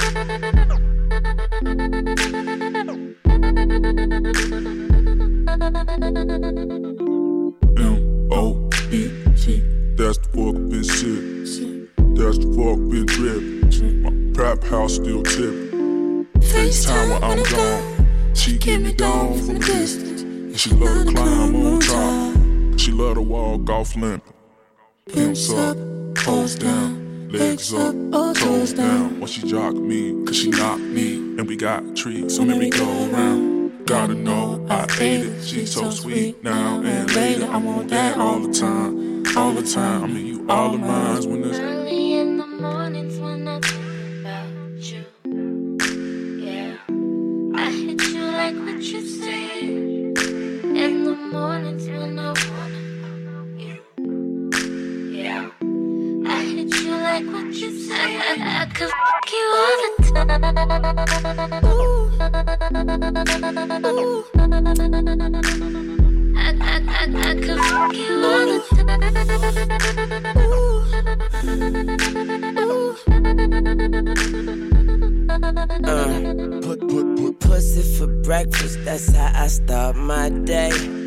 Limp. Pimps up, toes down, legs up, oh, toes down. When she jock me, cause she knocked me. And we got treats, so merry go around. Gotta know I ate it. She's so sweet now and later. I want that all the time, all the time. I mean, you all of mine when it's Ooh. Ooh. I, I, I, I you all the Uh, put, put, put pussy for breakfast, that's how I start my day.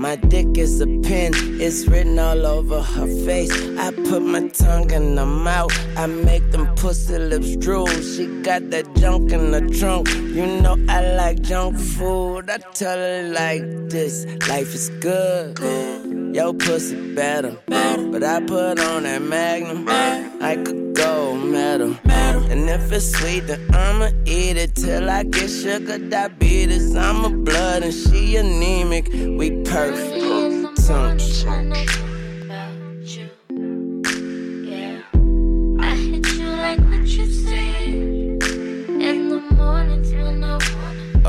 My dick is a pen, it's written all over her face. I put my tongue in her mouth, I make them pussy lips drool. She got that junk in the trunk, you know I like junk food. I tell her like this life is good. Yo, pussy better, but I put on that magnum. I could go metal. And if it's sweet, then I'ma eat it till I get sugar diabetes. I'm a blood and she anemic. We perfect. In.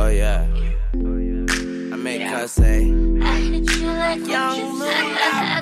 Oh yeah. I make her say. I hit you like Young what. I,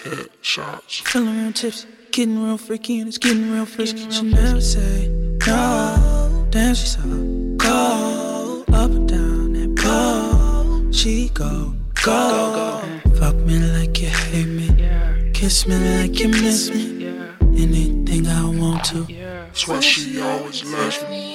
Headshots. Feeling real tips, getting real freaky, and it's getting real frisky. She never say no. Damn, she's so cold. Up and down that pole. She go, go, Fuck me like you hate me. Kiss me like you miss me. Anything I want to. That's why she always loves me.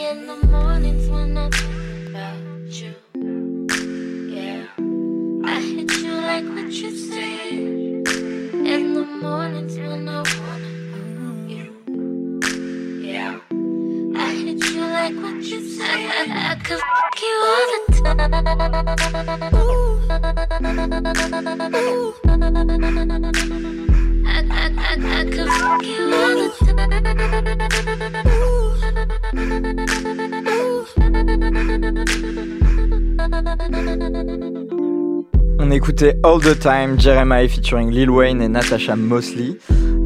On écoutait All the Time, Jeremiah featuring Lil Wayne et Natasha Mosley.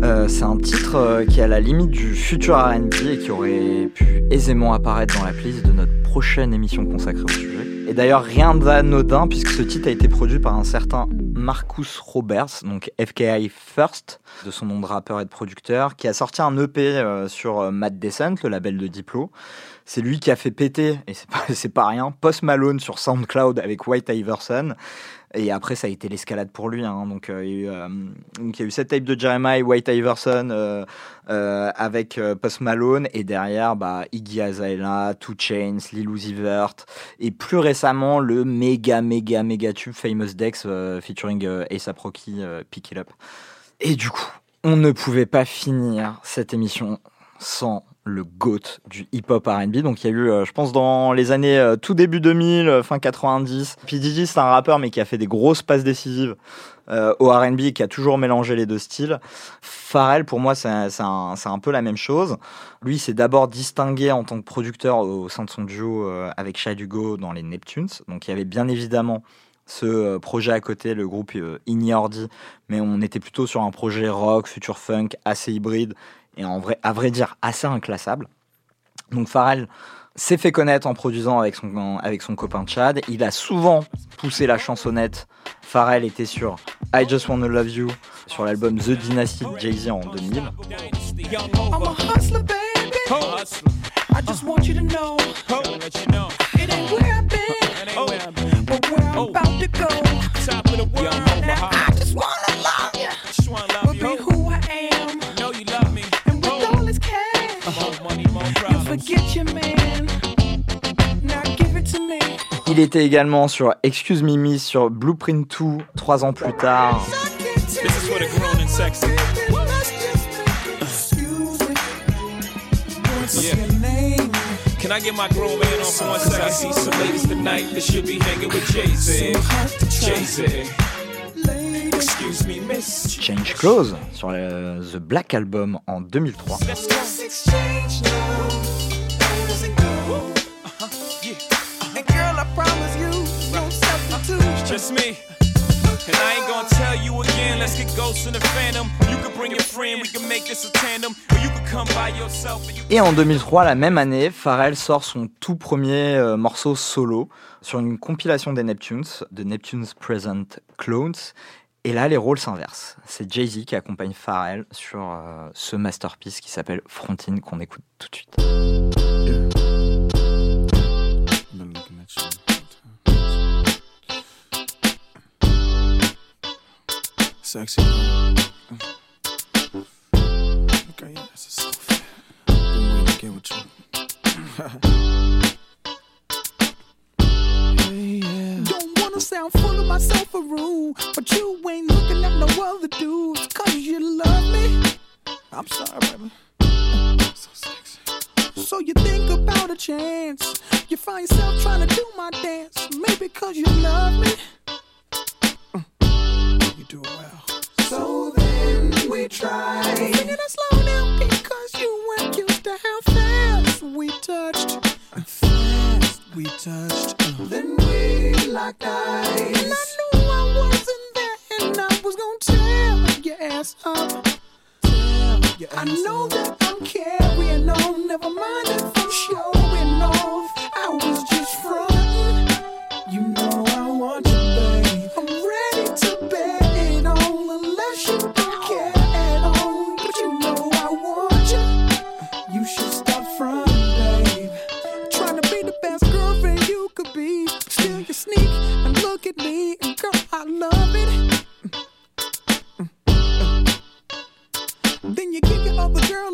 Euh, c'est un titre euh, qui est à la limite du futur RB et qui aurait pu aisément apparaître dans la playlist de notre prochaine émission consacrée au sujet. Et d'ailleurs, rien d'anodin puisque ce titre a été produit par un certain Marcus Roberts, donc FKI First, de son nom de rappeur et de producteur, qui a sorti un EP euh, sur euh, Mad Descent, le label de Diplo. C'est lui qui a fait péter, et c'est pas, rien, Post Malone sur SoundCloud avec White Iverson. Et après, ça a été l'escalade pour lui. hein. Donc, euh, il, y a eu, euh, donc, il y a eu cette tape de Jeremiah, White Iverson euh, avec Post Malone. Et derrière, bah, Iggy Azalea, Two Chains, Lil Uzi Vert. Et plus récemment, le méga, méga, méga tube Famous Dex featuring A$AP Rocky, Pick It Up. Et du coup, on ne pouvait pas finir cette émission sans le GOAT du hip-hop R&B. Donc il y a eu, euh, je pense, dans les années euh, tout début 2000, euh, fin 90. P. C'est un rappeur, mais qui a fait des grosses passes décisives au R&B qui a toujours mélangé les deux styles. Pharrell, pour moi, c'est un, un peu la même chose. Lui, s'est d'abord distingué en tant que producteur au sein de son duo avec Shad Hugo dans les Neptunes. Donc il y avait bien évidemment ce projet à côté, le groupe Ignordi, mais on était plutôt sur un projet rock, future funk, assez hybride et en vrai, à vrai dire assez inclassable. Donc Pharrell s'est fait connaître en produisant avec son, avec son copain Chad. Il a souvent poussé la chansonnette. Pharrell était sur I Just Wanna Love You sur l'album The Dynasty de Jay-Z en 2000. I'm Il était également sur Excuse Me Miss sur Blueprint 2 trois ans plus tard. Can I get my grown man on for one second? I see some ladies tonight that should be hanging with Jay Z. Jay Z. Excuse me, miss. Change Clothes sur le- The Black Album en 2003. Substitute. It's just me. And I ain't gonna tell you again, let's get ghosts in the phantom. You can bring your friend, we can make this a tandem. Or you can come by yourself and you Et en 2003, la même année, Pharrell sort son tout premier euh, morceau solo sur une compilation des Neptunes, de Neptunes Present Clones. Et là, les rôles s'inversent. C'est Jay-Z qui accompagne Pharrell sur euh, ce masterpiece qui s'appelle Frontine qu'on écoute tout de suite. Sexy. Okay, yeah, this is so fat. Been waiting to get with you. hey, yeah. Don't wanna sound full of myself or rude, but you ain't looking at no other dudes. Cause you love me. I'm sorry, baby. So sexy. so you think about a chance. You find yourself trying to do my dance. Maybe cause you love me. Mm. Do it well. So then we try. Singing it slow down because you weren't used to how fast we touched. Fast we touched. Uh. Then we locked eyes. And I knew I wasn't there and I was gonna tear your ass up. Your ass I know that I'm carrying on. Never mind if I'm showing off. I was just frontin'.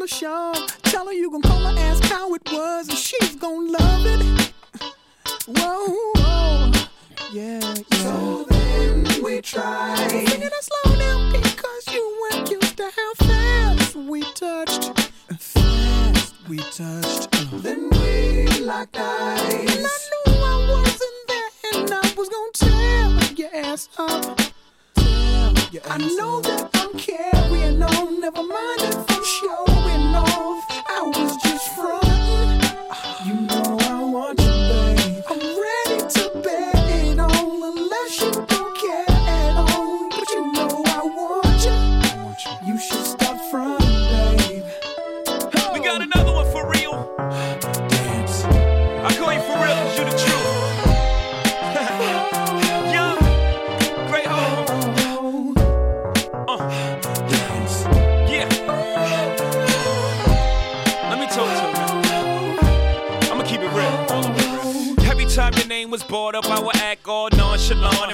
Your a shove. Tell her you gon' call her, ask how it was, and she's gon' love it. Whoa, whoa. yeah, yeah. So then we try. Singing it slow down because you weren't used to how fast we touched. Fast we touched. Uh. Then we locked eyes. And I knew I wasn't there, and I was gon' tear your ass up. I know that I'm carrying on. Never mind if I'm showing off. I was just frontin'.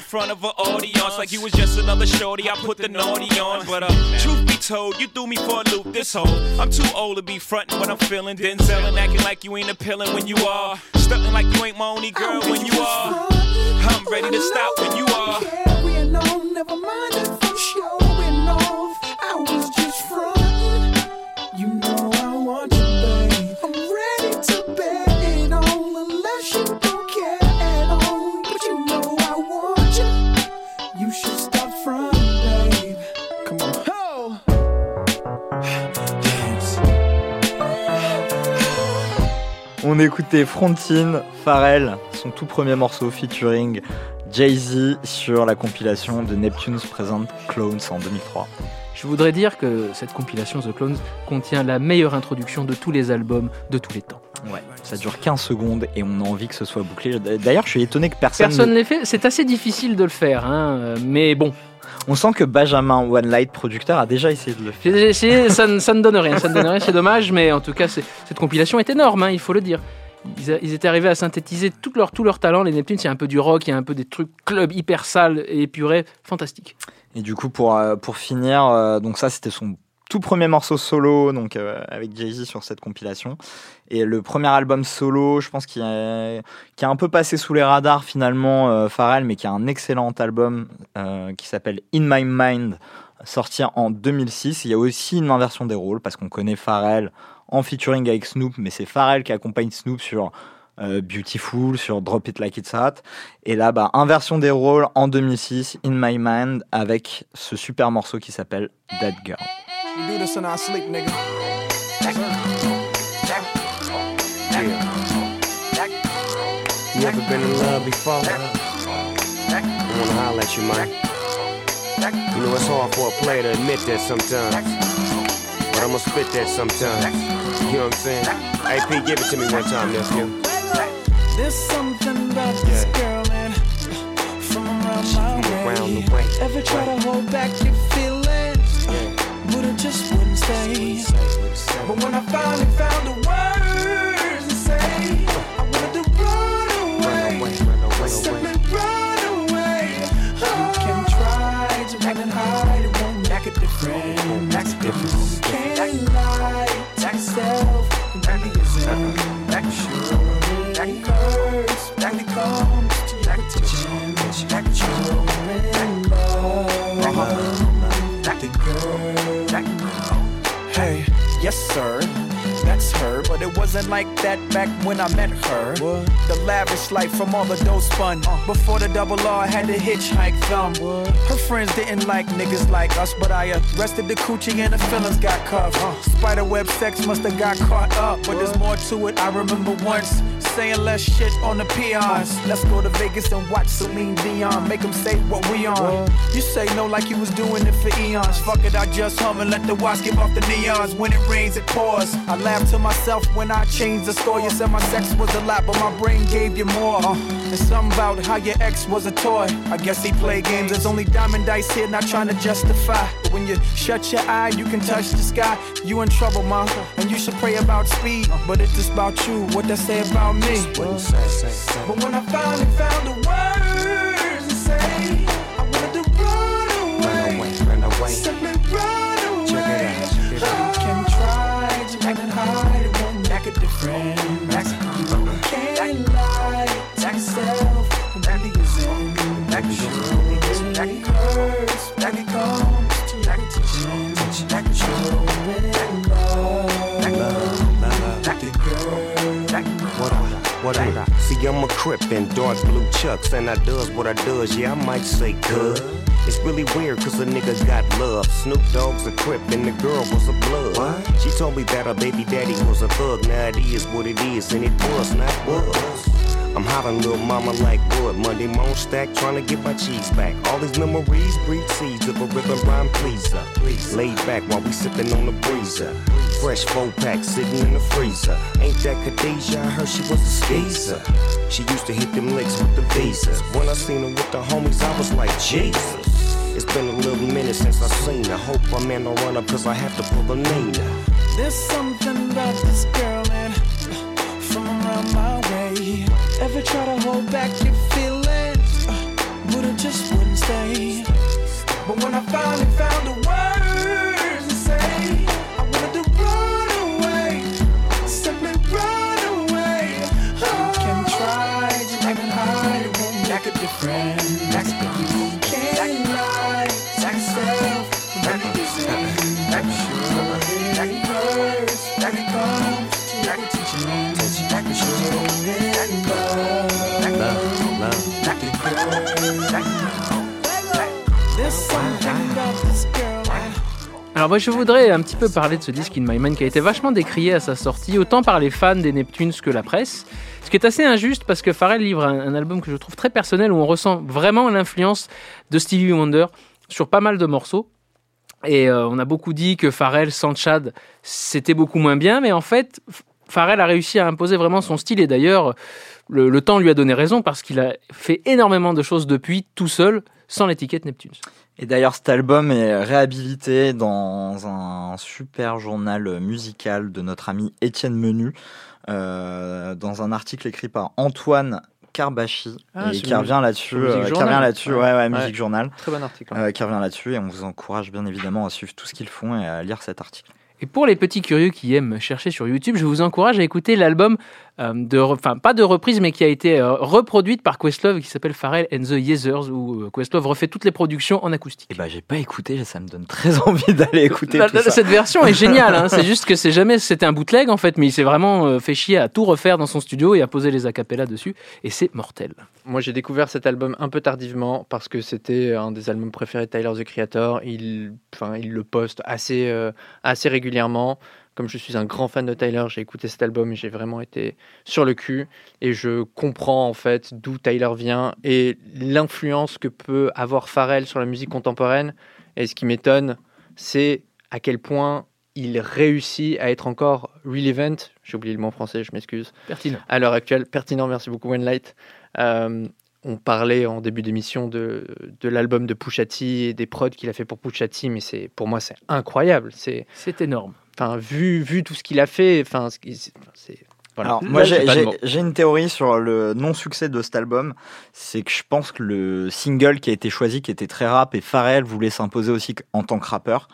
Front of an audience like you was just another shorty. I put the naughty on, but uh, truth be told, you threw me for a loop this whole. I'm too old to be frontin' when I'm feeling Denzel and acting like you ain't appealing when you are. Stuntin' like you ain't my only girl when you are. I'm ready to stop when you are. Carrying on. Never mind if I'm showing On écoutait Frontine, Pharrell, son tout premier morceau featuring Jay-Z sur la compilation de Neptune's Present Clones en 2003. Je voudrais dire que cette compilation The Clones contient la meilleure introduction de tous les albums de tous les temps. Ouais, ça dure 15 secondes et on a envie que ce soit bouclé. D'ailleurs, je suis étonné que personne. Personne ne l'ait fait, c'est assez difficile de le faire, hein, mais bon. On sent que Benjamin One Light, producteur, a déjà essayé de le faire. J'ai essayé, ça, ne- ça ne donne rien, ça ne donne rien, c'est dommage, mais en tout cas, c'est- cette compilation est énorme, hein, il faut le dire. Ils, étaient arrivés à synthétiser tout leur, tout leur talent. Les Neptunes, a un peu du rock, il y a un peu des trucs club hyper sales et épurés, fantastique. Et du coup, pour, euh, pour finir, euh, donc ça, c'était son tout premier morceau solo, donc euh, avec Jay-Z sur cette compilation. Et le premier album solo, je pense qui a un peu passé sous les radars finalement, euh, Pharrell, mais qui a un excellent album euh, qui s'appelle In My Mind, sorti en 2006. Il y a aussi une inversion des rôles, parce qu'on connaît Pharrell en featuring avec Snoop, mais c'est Pharrell qui accompagne Snoop sur Beautiful, sur Drop It Like It's Hot. Et là, bah, inversion des rôles en 2006, In My Mind, avec ce super morceau qui s'appelle Dead Girl. We do this in our sleep, nigga. You ever been in love before? I wanna holler at you, man. You know it's hard for a player to admit that sometimes. But I'ma spit that sometimes. You know what I'm saying? Hey, P, give it to me one time, nephew. There's something about this girl and from around my way. Around the way. Ever try to hold back your feelings, but it just wouldn't stay. But when I finally found the words to say, I wanted to run away, simply run away. You can try to run and hide, it won't make a difference. Can't lie to yourself and be yourself. Sure, it hurts it comes to you're in love the girl. Yes, sir. That's her, but it wasn't like that back when I met her. The lavish life from all the dough spun. Before the double R had to hitchhike them. Her friends didn't like niggas like us, but I arrested the coochie and the feelings got cuffed. Spiderweb sex must have got caught up, but there's more to it. I remember once saying less shit on the peons. Let's go to Vegas and watch Celine Dion. Make them say what we on. You say no like you was doing it for eons. Fuck it, I just hum and let the watch give off the neons. When it rains, it pours. I laugh to myself when I changed the story. You said my sex was a lot, but my brain gave you more. Uh, and something about how your ex was a toy. I guess he played games. There's only diamond dice here, not trying to justify. But when you shut your eye, you can touch the sky. You in trouble, ma. And you should pray about speed. But it's just about you. What they say about me. But when I finally found the words to say, I wanted to run away. Run away. Simply run away. Check at the friends. Can't to see, I'm a crip in dark blue chucks, and I does what I does. Yeah, I might say good. It's really weird cause a nigga got love. Snoop Dogg's a crip and the girl was a blood. She told me that her baby daddy was a thug. Now it is what it is, and it was not was. I'm hollering little mama like wood. Monday morning stack, trying to get my cheese back. All these memories breed seeds of a rhythm rhyme pleaser. Laid back while we sipping on the breezer. Fresh four pack sitting in the freezer. Ain't that Khadijah? I heard she was a skeezer. She used to hit them licks with the visas. When I seen her with the homies, I was like, Jesus. It's been a little minute since I seen her. Hope my man don't run up cause I have to pull a Nina. There's something about this girl and from around my way. Ever try to hold back your feelings, uh, but it just wouldn't stay. But when I finally found the words to say, I wanted to run away, simply run away. You can try to it hide, it won't make a difference. Alors moi je voudrais un petit peu parler de ce disque In My Mind qui a été vachement décrié à sa sortie, autant par les fans des Neptunes que la presse. Ce qui est assez injuste parce que Pharrell livre un, album que je trouve très personnel où on ressent vraiment l'influence de Stevie Wonder sur pas mal de morceaux. Et euh, on a beaucoup dit que Pharrell sans Chad c'était beaucoup moins bien, mais en fait Pharrell a réussi à imposer vraiment son style et d'ailleurs le, le temps lui a donné raison parce qu'il a fait énormément de choses depuis tout seul sans l'étiquette Neptunes. Et d'ailleurs, cet album est réhabilité dans un super journal musical de notre ami Étienne Menu, euh, dans un article écrit par Antoine Carbachi, Ah, et qui revient là-dessus, euh, qui Journal. revient là-dessus, ouais, Ouais. ouais, Ouais. Musique Journal. Très bon article. Euh, qui revient là-dessus, et on vous encourage bien évidemment à suivre tout ce qu'ils font et à lire cet article. Et pour les petits curieux qui aiment chercher sur YouTube, je vous encourage à écouter l'album euh, de, re- enfin pas de reprise, mais qui a été euh, reproduite par Questlove, qui s'appelle Pharrell and the Yeezers, où euh, Questlove refait toutes les productions en acoustique. Et bah j'ai pas écouté, ça me donne très envie d'aller écouter La- tout la- ça. Cette version est géniale, hein, c'est juste que c'est jamais, c'était un bootleg en fait, mais il s'est vraiment euh, fait chier à tout refaire dans son studio et à poser les acapellas dessus, et c'est mortel. Moi, j'ai découvert cet album un peu tardivement parce que c'était un des albums préférés de Tyler the Creator. Il, enfin, il le poste assez, euh, assez régulièrement. Comme je suis un grand fan de Tyler, j'ai écouté cet album et j'ai vraiment été sur le cul. Et je comprends en fait d'où Tyler vient et l'influence que peut avoir Pharrell sur la musique contemporaine. Et ce qui m'étonne, c'est à quel point il réussit à être encore relevant. J'ai oublié le mot français, je m'excuse. Pertinent. À l'heure actuelle, pertinent, merci beaucoup, Light. Euh, on parlait en début d'émission de, de l'album de Pusha T et des prods qu'il a fait pour Pusha T, mais c'est pour moi c'est incroyable. C'est énorme. Enfin, vu vu tout ce qu'il a fait, enfin, ce qui- c'est voilà. Alors, moi, j'ai- mots. j'ai une théorie sur le non-succès de cet album. C'est que je pense que le single qui a été choisi, qui était très rap, et Pharrell voulait s'imposer aussi en tant que rappeur.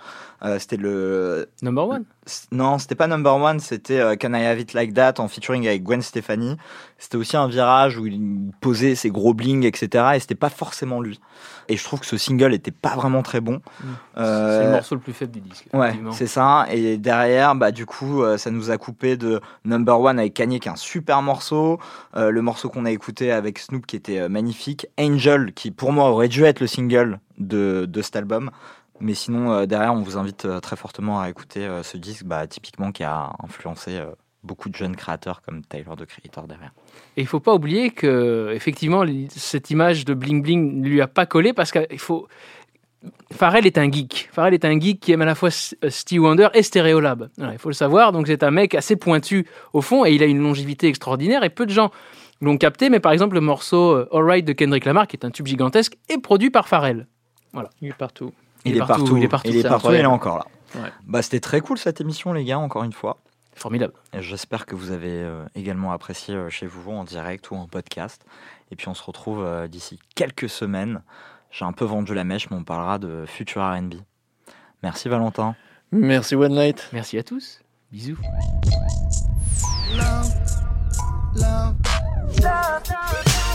Euh, c'était le. Number one Non, c'était pas Number One, c'était euh, Can I Have It Like That en featuring avec Gwen Stefani. C'était aussi un virage où il posait ses gros bling, etc. Et c'était pas forcément lui. Et je trouve que ce single était pas vraiment très bon. C'est Euh, le morceau le plus faible du disque. Ouais, c'est ça. Et derrière, bah du coup, ça nous a coupé de Number One avec Kanye, qui est un super morceau. Le morceau qu'on a écouté avec Snoop, qui était magnifique. Angel, qui pour moi aurait dû être le single de, de cet album. Mais sinon, euh, derrière, on vous invite euh, très fortement à écouter euh, ce disque, bah, typiquement qui a influencé euh, beaucoup de jeunes créateurs comme Tyler de Creator derrière. Et il faut pas oublier que effectivement cette image de bling bling ne lui a pas collé parce qu'il faut. Pharrell est un geek. Pharrell est un geek qui aime à la fois S- Stevie Wonder et Stereolab. Il faut le savoir. Donc c'est un mec assez pointu au fond et il a une longévité extraordinaire et peu de gens l'ont capté. Mais par exemple le morceau Alright de Kendrick Lamar qui est un tube gigantesque est produit par Pharrell. Voilà. Il est partout. Il, est partout, Il est partout. il est partout, il est encore là. Ouais. Bah, c'était très cool cette émission, les gars, encore une fois. Formidable. J'espère que vous avez euh, également apprécié euh, chez vous en direct ou en podcast. Et puis on se retrouve euh, d'ici quelques semaines. J'ai un peu vendu la mèche, mais on parlera de futur RB. Merci Valentin. Merci One Night. Merci à tous. Bisous. Love, love. Show